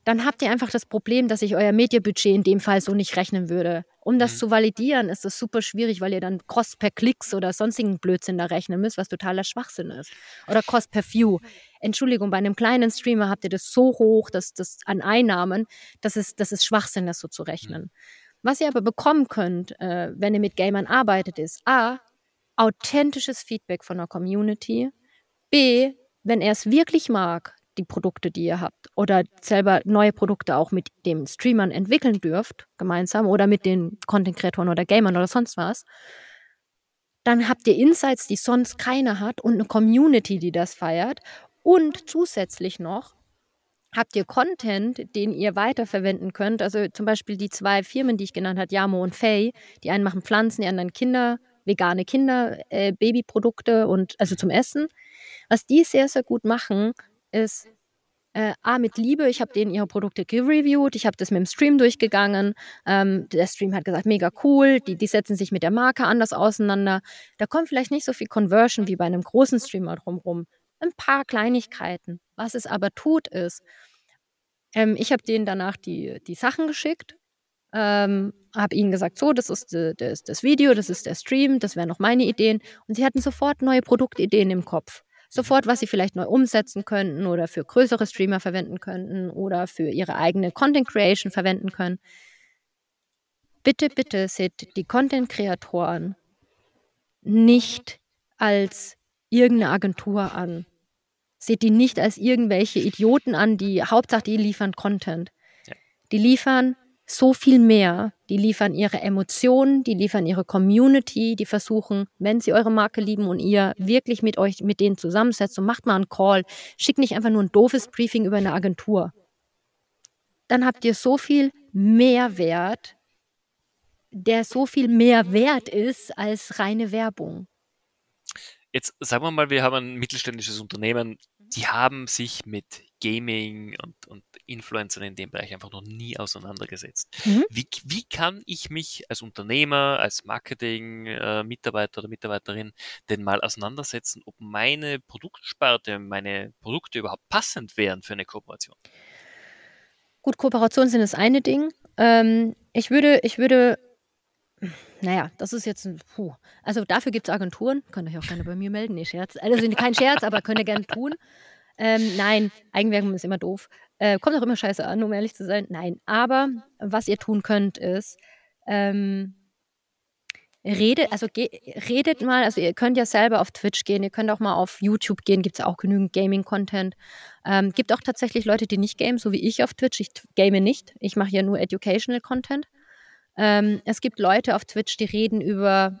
dann habt ihr einfach das Problem, dass ich euer Mediabudget in dem Fall so nicht rechnen würde. Um das mhm. zu validieren, ist das super schwierig, weil ihr dann Cost per Klicks oder sonstigen Blödsinn da rechnen müsst, was totaler Schwachsinn ist. Oder Cost per View. Entschuldigung, bei einem kleinen Streamer habt ihr das so hoch, dass das an Einnahmen, das ist, das ist Schwachsinn, das so zu rechnen. Mhm. Was ihr aber bekommen könnt, äh, wenn ihr mit Gamern arbeitet, ist A, authentisches Feedback von der Community. B, wenn er es wirklich mag, die Produkte, die ihr habt, oder selber neue Produkte auch mit den Streamern entwickeln dürft, gemeinsam, oder mit den Content-Kreatoren oder Gamern oder sonst was, dann habt ihr Insights, die sonst keiner hat und eine Community, die das feiert. Und zusätzlich noch habt ihr Content, den ihr weiterverwenden könnt. Also zum Beispiel die zwei Firmen, die ich genannt habe, Yamo und Faye. Die einen machen Pflanzen, die anderen Kinder, vegane Kinder, äh, Babyprodukte und also zum Essen. Was die sehr, sehr gut machen, ist äh, A, mit Liebe. Ich habe denen ihre Produkte gereviewt, ich habe das mit dem Stream durchgegangen. Ähm, der Stream hat gesagt, mega cool, die, die setzen sich mit der Marke anders auseinander. Da kommt vielleicht nicht so viel Conversion wie bei einem großen Streamer drumherum. Ein paar Kleinigkeiten. Was es aber tut, ist, ähm, ich habe denen danach die, die Sachen geschickt ähm, habe ihnen gesagt, so, das ist äh, das, das Video, das ist der Stream, das wären noch meine Ideen. Und sie hatten sofort neue Produktideen im Kopf. Sofort, was sie vielleicht neu umsetzen könnten oder für größere Streamer verwenden könnten oder für ihre eigene Content Creation verwenden können. Bitte, bitte seht die Content-Kreatoren nicht als irgendeine Agentur an. Seht die nicht als irgendwelche Idioten an, die Hauptsache die liefern Content. Die liefern so viel mehr. Die liefern ihre Emotionen, die liefern ihre Community, die versuchen, wenn sie eure Marke lieben und ihr wirklich mit euch, mit denen zusammensetzt und macht mal einen Call, schickt nicht einfach nur ein doofes Briefing über eine Agentur. Dann habt ihr so viel Mehrwert, der so viel mehr wert ist als reine Werbung. Jetzt sagen wir mal, wir haben ein mittelständisches Unternehmen, die haben sich mit Gaming und, und Influencern in dem Bereich einfach noch nie auseinandergesetzt. Mhm. Wie, wie kann ich mich als Unternehmer, als Marketing-Mitarbeiter äh, oder Mitarbeiterin denn mal auseinandersetzen, ob meine Produktsparte, meine Produkte überhaupt passend wären für eine Kooperation? Gut, Kooperationen sind das eine Ding. Ähm, ich würde, ich würde naja, das ist jetzt ein, puh. Also dafür gibt es Agenturen, könnt ihr euch auch gerne bei mir melden, nee, Scherz. Also kein Scherz, aber könnt ihr gerne tun. Ähm, nein, Eigenwerbung ist immer doof. Äh, kommt auch immer scheiße an, um ehrlich zu sein. Nein, aber was ihr tun könnt, ist, ähm, redet, also redet mal, also ihr könnt ja selber auf Twitch gehen, ihr könnt auch mal auf YouTube gehen, gibt es auch genügend Gaming-Content. Ähm, gibt auch tatsächlich Leute, die nicht gamen, so wie ich auf Twitch. Ich game nicht, ich mache ja nur Educational Content. Ähm, es gibt Leute auf Twitch, die reden über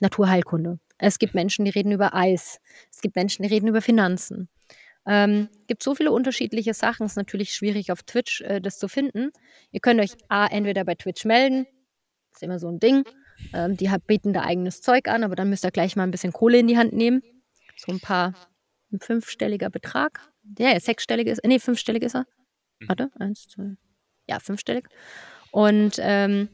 Naturheilkunde. Es gibt Menschen, die reden über Eis. Es gibt Menschen, die reden über Finanzen. Ähm, gibt so viele unterschiedliche Sachen. Es ist natürlich schwierig auf Twitch äh, das zu finden. Ihr könnt euch A, entweder bei Twitch melden. Das ist immer so ein Ding. Ähm, die bieten da eigenes Zeug an, aber dann müsst ihr gleich mal ein bisschen Kohle in die Hand nehmen. So ein paar, ein fünfstelliger Betrag. Ja, ja sechsstellig ist, nee, fünfstellig ist er. Mhm. Warte, eins, zwei, ja, fünfstellig. Und ähm,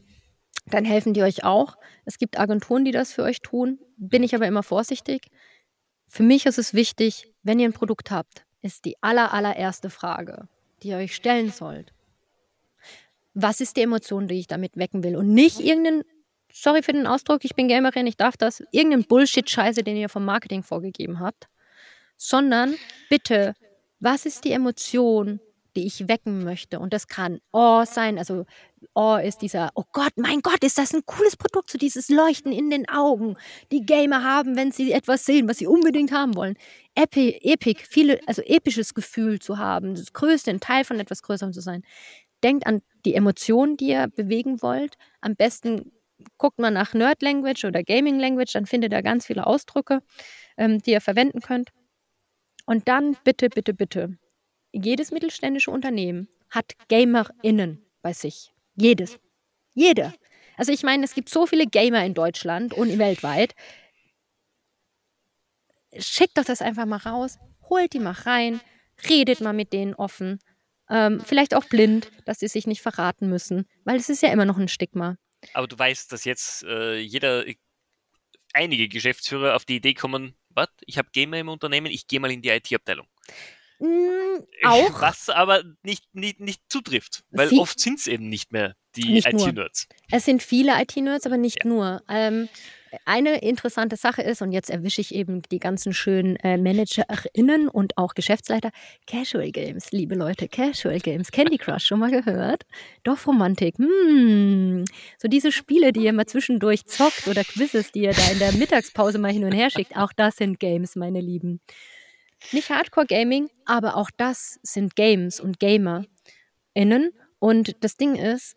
dann helfen die euch auch. Es gibt Agenturen, die das für euch tun. Bin ich aber immer vorsichtig. Für mich ist es wichtig, wenn ihr ein Produkt habt, ist die aller, allererste Frage, die ihr euch stellen sollt. Was ist die Emotion, die ich damit wecken will? Und nicht irgendeinen, sorry für den Ausdruck, ich bin Gamerin, ich darf das, irgendeinen Bullshit-Scheiße, den ihr vom Marketing vorgegeben habt, sondern bitte, was ist die Emotion, die ich wecken möchte. Und das kann Oh sein, also Oh ist dieser, oh Gott, mein Gott, ist das ein cooles Produkt, so dieses Leuchten in den Augen, die Gamer haben, wenn sie etwas sehen, was sie unbedingt haben wollen. Epi, epic, viele, also episches Gefühl zu haben, das Größte, ein Teil von etwas Größerem zu sein. Denkt an die Emotionen, die ihr bewegen wollt. Am besten guckt man nach Nerd Language oder Gaming Language, dann findet ihr ganz viele Ausdrücke, ähm, die ihr verwenden könnt. Und dann bitte, bitte, bitte jedes mittelständische Unternehmen hat GamerInnen bei sich. Jedes. Jede. Also ich meine, es gibt so viele Gamer in Deutschland und weltweit. Schickt doch das einfach mal raus, holt die mal rein, redet mal mit denen offen. Ähm, vielleicht auch blind, dass sie sich nicht verraten müssen, weil es ist ja immer noch ein Stigma. Aber du weißt, dass jetzt äh, jeder, einige Geschäftsführer auf die Idee kommen, was, ich habe Gamer im Unternehmen, ich gehe mal in die IT-Abteilung. Mm, auch. Was aber nicht, nicht, nicht zutrifft, weil Sie oft sind es eben nicht mehr die IT-Nerds. Es sind viele IT-Nerds, aber nicht ja. nur. Ähm, eine interessante Sache ist, und jetzt erwische ich eben die ganzen schönen äh, ManagerInnen und auch Geschäftsleiter, Casual Games, liebe Leute, Casual Games, Candy Crush, schon mal gehört? Doch Romantik, hm. So diese Spiele, die ihr mal zwischendurch zockt oder Quizzes, die ihr da in der Mittagspause mal hin und her schickt, auch das sind Games, meine Lieben. Nicht Hardcore Gaming, aber auch das sind Games und GamerInnen. Und das Ding ist,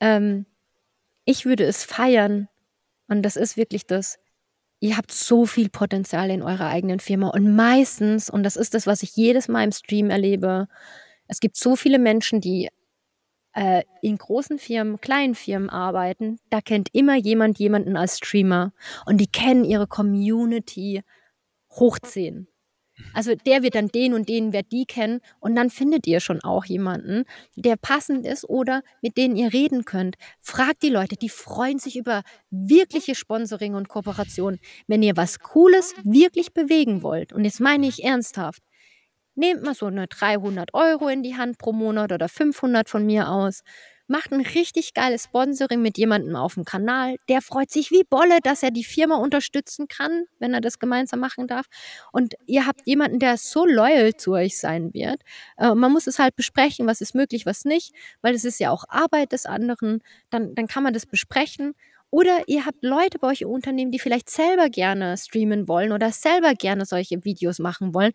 ähm, ich würde es feiern, und das ist wirklich das, ihr habt so viel Potenzial in eurer eigenen Firma. Und meistens, und das ist das, was ich jedes Mal im Stream erlebe, es gibt so viele Menschen, die äh, in großen Firmen, kleinen Firmen arbeiten. Da kennt immer jemand jemanden als Streamer. Und die kennen ihre Community hochziehen. Also der wird dann den und den wird die kennen und dann findet ihr schon auch jemanden, der passend ist oder mit denen ihr reden könnt. Fragt die Leute, die freuen sich über wirkliche Sponsoring und Kooperation. Wenn ihr was Cooles wirklich bewegen wollt, und jetzt meine ich ernsthaft, nehmt mal so eine 300 Euro in die Hand pro Monat oder 500 von mir aus macht ein richtig geiles Sponsoring mit jemandem auf dem Kanal. Der freut sich wie Bolle, dass er die Firma unterstützen kann, wenn er das gemeinsam machen darf. Und ihr habt jemanden, der so loyal zu euch sein wird. Äh, man muss es halt besprechen, was ist möglich, was nicht, weil es ist ja auch Arbeit des anderen. Dann, dann kann man das besprechen Oder ihr habt Leute bei euch im Unternehmen, die vielleicht selber gerne streamen wollen oder selber gerne solche Videos machen wollen.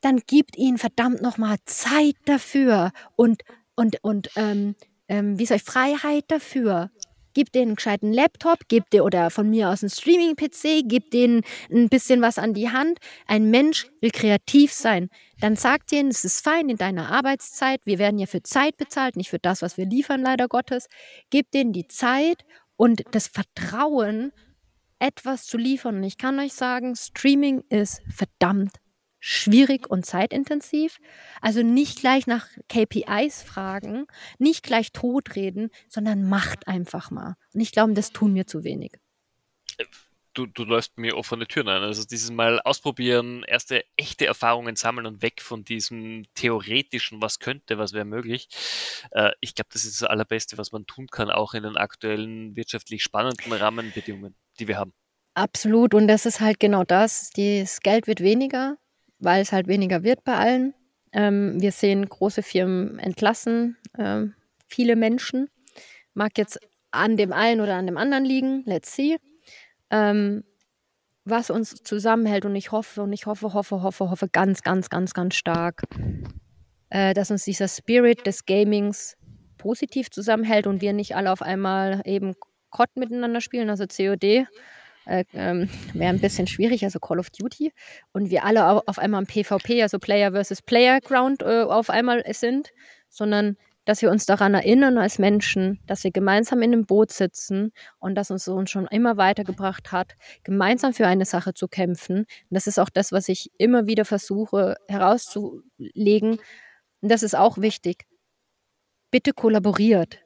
Dann gebt ihnen verdammt nochmal Zeit dafür und, und, und ähm, ähm, wie soll ich, Freiheit dafür. Gebt denen einen gescheiten Laptop, gebt dir oder von mir aus einen Streaming-PC, gebt denen ein bisschen was an die Hand. Ein Mensch will kreativ sein. Dann sagt denen, es ist fein in deiner Arbeitszeit. Wir werden ja für Zeit bezahlt, nicht für das, was wir liefern, leider Gottes. Gebt denen die Zeit und das Vertrauen, etwas zu liefern. Und ich kann euch sagen, Streaming ist verdammt schwierig und zeitintensiv. Also nicht gleich nach KPIs fragen, nicht gleich totreden, sondern macht einfach mal. Und ich glaube, das tun wir zu wenig. Du, du läufst mir offene Türen ein. Also dieses Mal ausprobieren, erste echte Erfahrungen sammeln und weg von diesem theoretischen, was könnte, was wäre möglich. Äh, ich glaube, das ist das Allerbeste, was man tun kann, auch in den aktuellen wirtschaftlich spannenden Rahmenbedingungen, die wir haben. Absolut. Und das ist halt genau das. Das Geld wird weniger, weil es halt weniger wird bei allen. Ähm, wir sehen große Firmen entlassen, ähm, viele Menschen. Mag jetzt an dem einen oder an dem anderen liegen, let's see. Ähm, was uns zusammenhält und ich hoffe und ich hoffe, hoffe, hoffe, hoffe ganz, ganz, ganz, ganz stark, äh, dass uns dieser Spirit des Gamings positiv zusammenhält und wir nicht alle auf einmal eben COD miteinander spielen, also COD, äh, ähm, wäre ein bisschen schwierig, also Call of Duty. Und wir alle auf einmal am PvP, also Player versus Playground, äh, auf einmal sind, sondern dass wir uns daran erinnern als Menschen, dass wir gemeinsam in einem Boot sitzen und dass uns uns schon immer weitergebracht hat, gemeinsam für eine Sache zu kämpfen. Und das ist auch das, was ich immer wieder versuche herauszulegen. Und das ist auch wichtig. Bitte kollaboriert.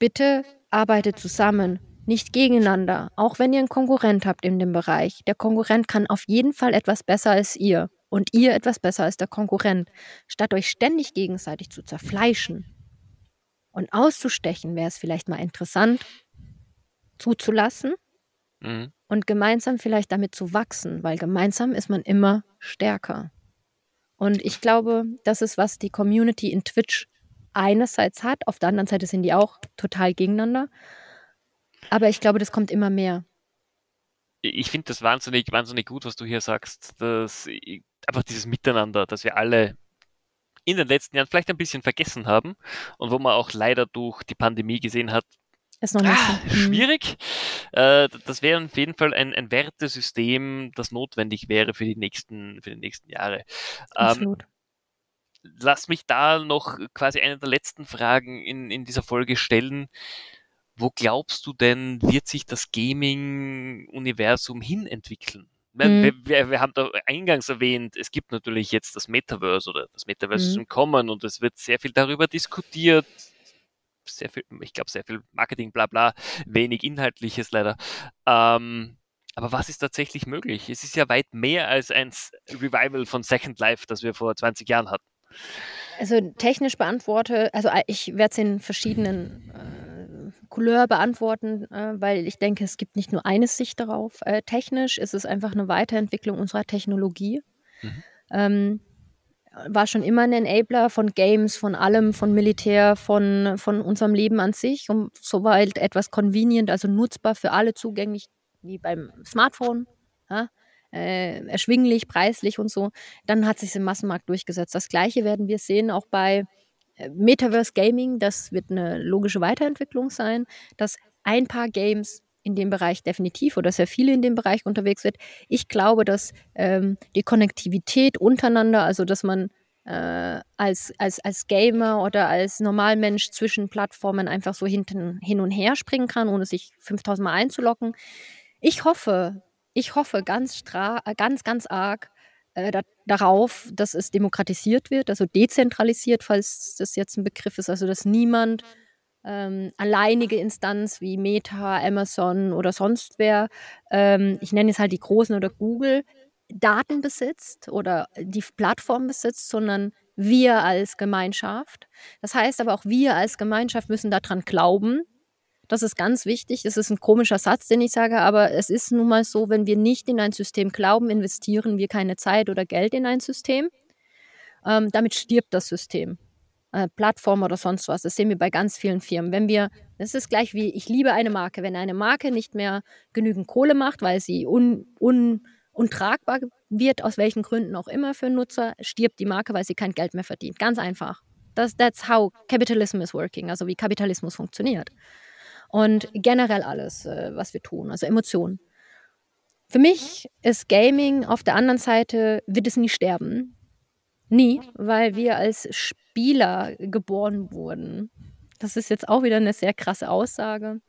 Bitte arbeitet zusammen nicht gegeneinander, auch wenn ihr einen Konkurrent habt in dem Bereich. Der Konkurrent kann auf jeden Fall etwas besser als ihr und ihr etwas besser als der Konkurrent. Statt euch ständig gegenseitig zu zerfleischen und auszustechen, wäre es vielleicht mal interessant zuzulassen mhm. und gemeinsam vielleicht damit zu wachsen, weil gemeinsam ist man immer stärker. Und ich glaube, das ist, was die Community in Twitch einerseits hat, auf der anderen Seite sind die auch total gegeneinander. Aber ich glaube, das kommt immer mehr. Ich finde das wahnsinnig, wahnsinnig gut, was du hier sagst. Dass einfach dieses Miteinander, dass wir alle in den letzten Jahren vielleicht ein bisschen vergessen haben und wo man auch leider durch die Pandemie gesehen hat, ist noch nicht ah. Mhm. schwierig. Äh, das wäre auf jeden Fall ein, ein Wertesystem, das notwendig wäre für die nächsten, für die nächsten Jahre. Ähm, Absolut. Ähm, lass mich da noch quasi eine der letzten Fragen in, in dieser Folge stellen. Wo glaubst du denn, wird sich das Gaming-Universum hinentwickeln? Mhm. Wir, wir, wir, haben da eingangs erwähnt, es gibt natürlich jetzt das Metaverse oder das Metaverse mhm. ist im Kommen und es wird sehr viel darüber diskutiert. Sehr viel, ich glaube, sehr viel Marketing, bla bla, wenig Inhaltliches leider. Ähm, aber was ist tatsächlich möglich? Es ist ja weit mehr als ein Revival von Second Life, das wir vor 20 Jahren hatten. Also technisch beantworte, also ich werde es in verschiedenen äh, Couleur beantworten, äh, weil ich denke, es gibt nicht nur eine Sicht darauf. Äh, technisch ist es einfach eine Weiterentwicklung unserer Technologie. Mhm. Ähm, war schon immer ein Enabler von Games, von allem, von Militär, von, von unserem Leben an sich, um soweit etwas convenient, also nutzbar für alle zugänglich, wie beim Smartphone, ja? äh, erschwinglich, preislich und so. Dann hat sich im Massenmarkt durchgesetzt. Das gleiche werden wir sehen auch bei Metaverse Gaming, das wird eine logische Weiterentwicklung sein, dass ein paar Games in dem Bereich definitiv oder sehr viele in dem Bereich unterwegs wird. Ich glaube, dass ähm, die Konnektivität untereinander, also dass man äh, als, als, als Gamer oder als Normalmensch zwischen Plattformen einfach so hinten, hin und her springen kann, ohne sich 5000 Mal einzulocken. Ich hoffe, ich hoffe ganz, ganz, ganz arg, äh, da, darauf, dass es demokratisiert wird, also dezentralisiert, falls das jetzt ein Begriff ist, also dass niemand ähm, alleinige Instanz wie Meta, Amazon oder sonst wer, ähm, ich nenne es halt die Großen oder Google, Daten besitzt oder die Plattform besitzt, sondern wir als Gemeinschaft. Das heißt aber auch wir als Gemeinschaft müssen daran glauben, das ist ganz wichtig. Es ist ein komischer Satz, den ich sage, aber es ist nun mal so, wenn wir nicht in ein System glauben, investieren wir keine Zeit oder Geld in ein System. Ähm, damit stirbt das System. äh, Plattform oder sonst was. Das sehen wir bei ganz vielen Firmen. Wenn wir, das ist gleich wie, ich liebe eine Marke. Wenn eine Marke nicht mehr genügend Kohle macht, weil sie un, un, untragbar wird, aus welchen Gründen auch immer für Nutzer, stirbt die Marke, weil sie kein Geld mehr verdient. Ganz einfach. Das, that's how capitalism is working, also wie Kapitalismus funktioniert. Und generell alles, äh, was wir tun, also Emotionen. Für mich ist Gaming auf der anderen Seite, wird es nie sterben. Nie, weil wir als Spieler geboren wurden. Das ist jetzt auch wieder eine sehr krasse Aussage.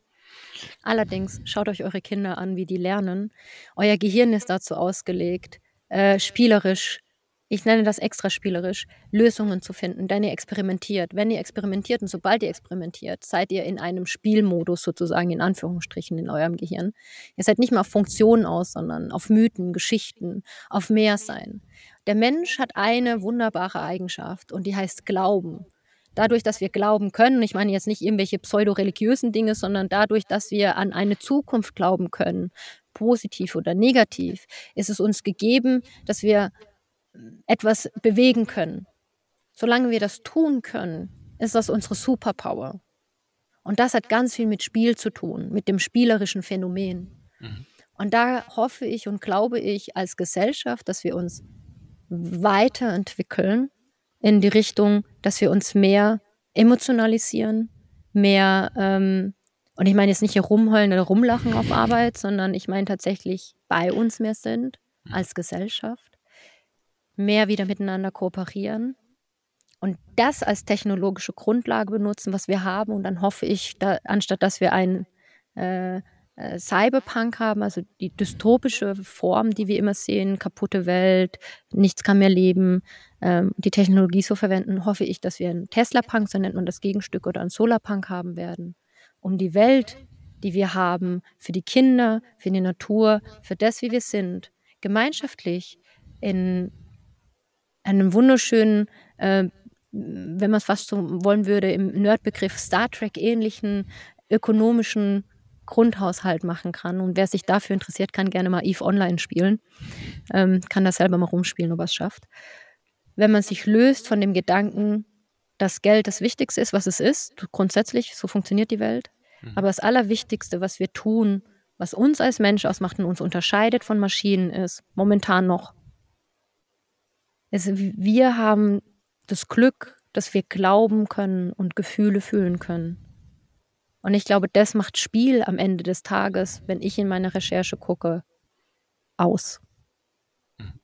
Allerdings schaut euch eure Kinder an, wie die lernen. Euer Gehirn ist dazu ausgelegt, äh, spielerisch ich nenne das extra spielerisch, Lösungen zu finden, denn ihr experimentiert. Wenn ihr experimentiert und sobald ihr experimentiert, seid ihr in einem Spielmodus sozusagen in Anführungsstrichen in eurem Gehirn. Ihr seid nicht mehr auf Funktionen aus, sondern auf Mythen, Geschichten, auf mehr sein. Der Mensch hat eine wunderbare Eigenschaft und die heißt Glauben. Dadurch, dass wir glauben können, ich meine jetzt nicht irgendwelche pseudo-religiösen Dinge, sondern dadurch, dass wir an eine Zukunft glauben können, positiv oder negativ, ist es uns gegeben, dass wir etwas bewegen können. Solange wir das tun können, ist das unsere Superpower. Und das hat ganz viel mit Spiel zu tun, mit dem spielerischen Phänomen. Mhm. Und da hoffe ich und glaube ich als Gesellschaft, dass wir uns weiterentwickeln in die Richtung, dass wir uns mehr emotionalisieren, mehr, ähm, und ich meine jetzt nicht hier rumheulen oder rumlachen auf Arbeit, sondern ich meine tatsächlich bei uns mehr sind mhm. als Gesellschaft mehr wieder miteinander kooperieren und das als technologische Grundlage benutzen, was wir haben. Und dann hoffe ich, da, anstatt dass wir ein äh, äh, Cyberpunk haben, also die dystopische Form, die wir immer sehen, kaputte Welt, nichts kann mehr leben, ähm, die Technologie so verwenden, hoffe ich, dass wir einen Tesla-Punk, so nennt man das Gegenstück, oder einen Solarpunk haben werden, um die Welt, die wir haben, für die Kinder, für die Natur, für das, wie wir sind, gemeinschaftlich in einem wunderschönen, äh, wenn man es fast so wollen würde, im Nerdbegriff Star Trek ähnlichen ökonomischen Grundhaushalt machen kann. Und wer sich dafür interessiert, kann gerne mal Eve Online spielen. Ähm, kann das selber mal rumspielen, ob er es schafft. Wenn man sich löst von dem Gedanken, dass Geld das Wichtigste ist, was es ist, grundsätzlich, so funktioniert die Welt. Mhm. Aber das Allerwichtigste, was wir tun, was uns als Mensch ausmacht und uns unterscheidet von Maschinen, ist momentan noch es, wir haben das Glück, dass wir glauben können und Gefühle fühlen können. Und ich glaube, das macht Spiel am Ende des Tages, wenn ich in meine Recherche gucke, aus. Mhm.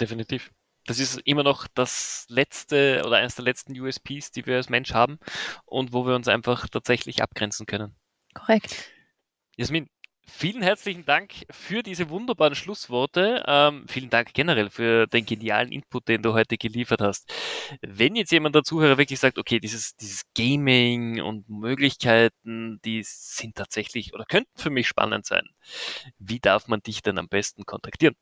Definitiv. Das ist immer noch das letzte oder eines der letzten USPs, die wir als Mensch haben und wo wir uns einfach tatsächlich abgrenzen können. Korrekt. Jasmin, Vielen herzlichen Dank für diese wunderbaren Schlussworte. Ähm, vielen Dank generell für den genialen Input, den du heute geliefert hast. Wenn jetzt jemand der Zuhörer wirklich sagt, okay, dieses, dieses Gaming und Möglichkeiten, die sind tatsächlich oder könnten für mich spannend sein. Wie darf man dich denn am besten kontaktieren?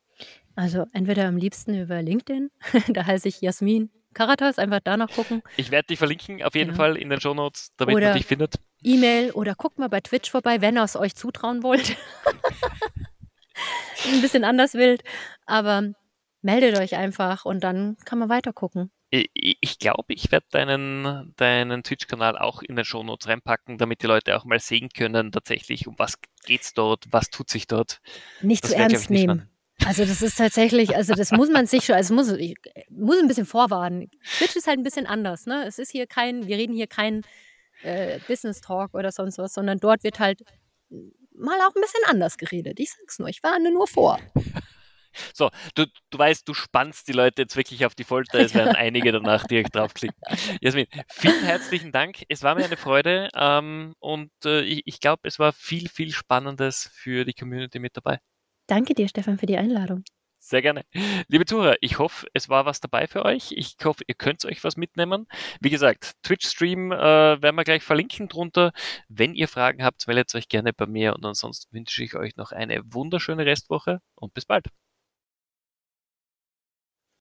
Also entweder am liebsten über LinkedIn, da heiße ich Jasmin Karatas, einfach danach gucken. Ich werde dich verlinken, auf jeden genau. Fall in den Show Notes, damit oder man dich findet. E-Mail oder guckt mal bei Twitch vorbei, wenn ihr es euch zutrauen wollt. Ein bisschen anders wild, aber meldet euch einfach und dann kann man weiter gucken. Ich glaube, ich werde deinen, deinen Twitch-Kanal auch in den Show Notes reinpacken, damit die Leute auch mal sehen können, tatsächlich, um was geht's dort, was tut sich dort. Nicht das zu ernst nehmen. Also das ist tatsächlich, also das muss man sich schon, also muss, ich muss ein bisschen vorwarnen. Twitch ist halt ein bisschen anders, ne? Es ist hier kein, wir reden hier kein äh, Business Talk oder sonst was, sondern dort wird halt mal auch ein bisschen anders geredet. Ich sag's nur, ich warne nur vor. So, du, du weißt, du spannst die Leute jetzt wirklich auf die Folter. Es werden einige danach direkt draufklicken. Jasmin, vielen herzlichen Dank. Es war mir eine Freude ähm, und äh, ich, ich glaube, es war viel, viel Spannendes für die Community mit dabei. Danke dir, Stefan, für die Einladung. Sehr gerne. Liebe Zuhörer, ich hoffe, es war was dabei für euch. Ich hoffe, ihr könnt euch was mitnehmen. Wie gesagt, Twitch-Stream äh, werden wir gleich verlinken drunter. Wenn ihr Fragen habt, meldet euch gerne bei mir und ansonsten wünsche ich euch noch eine wunderschöne Restwoche und bis bald.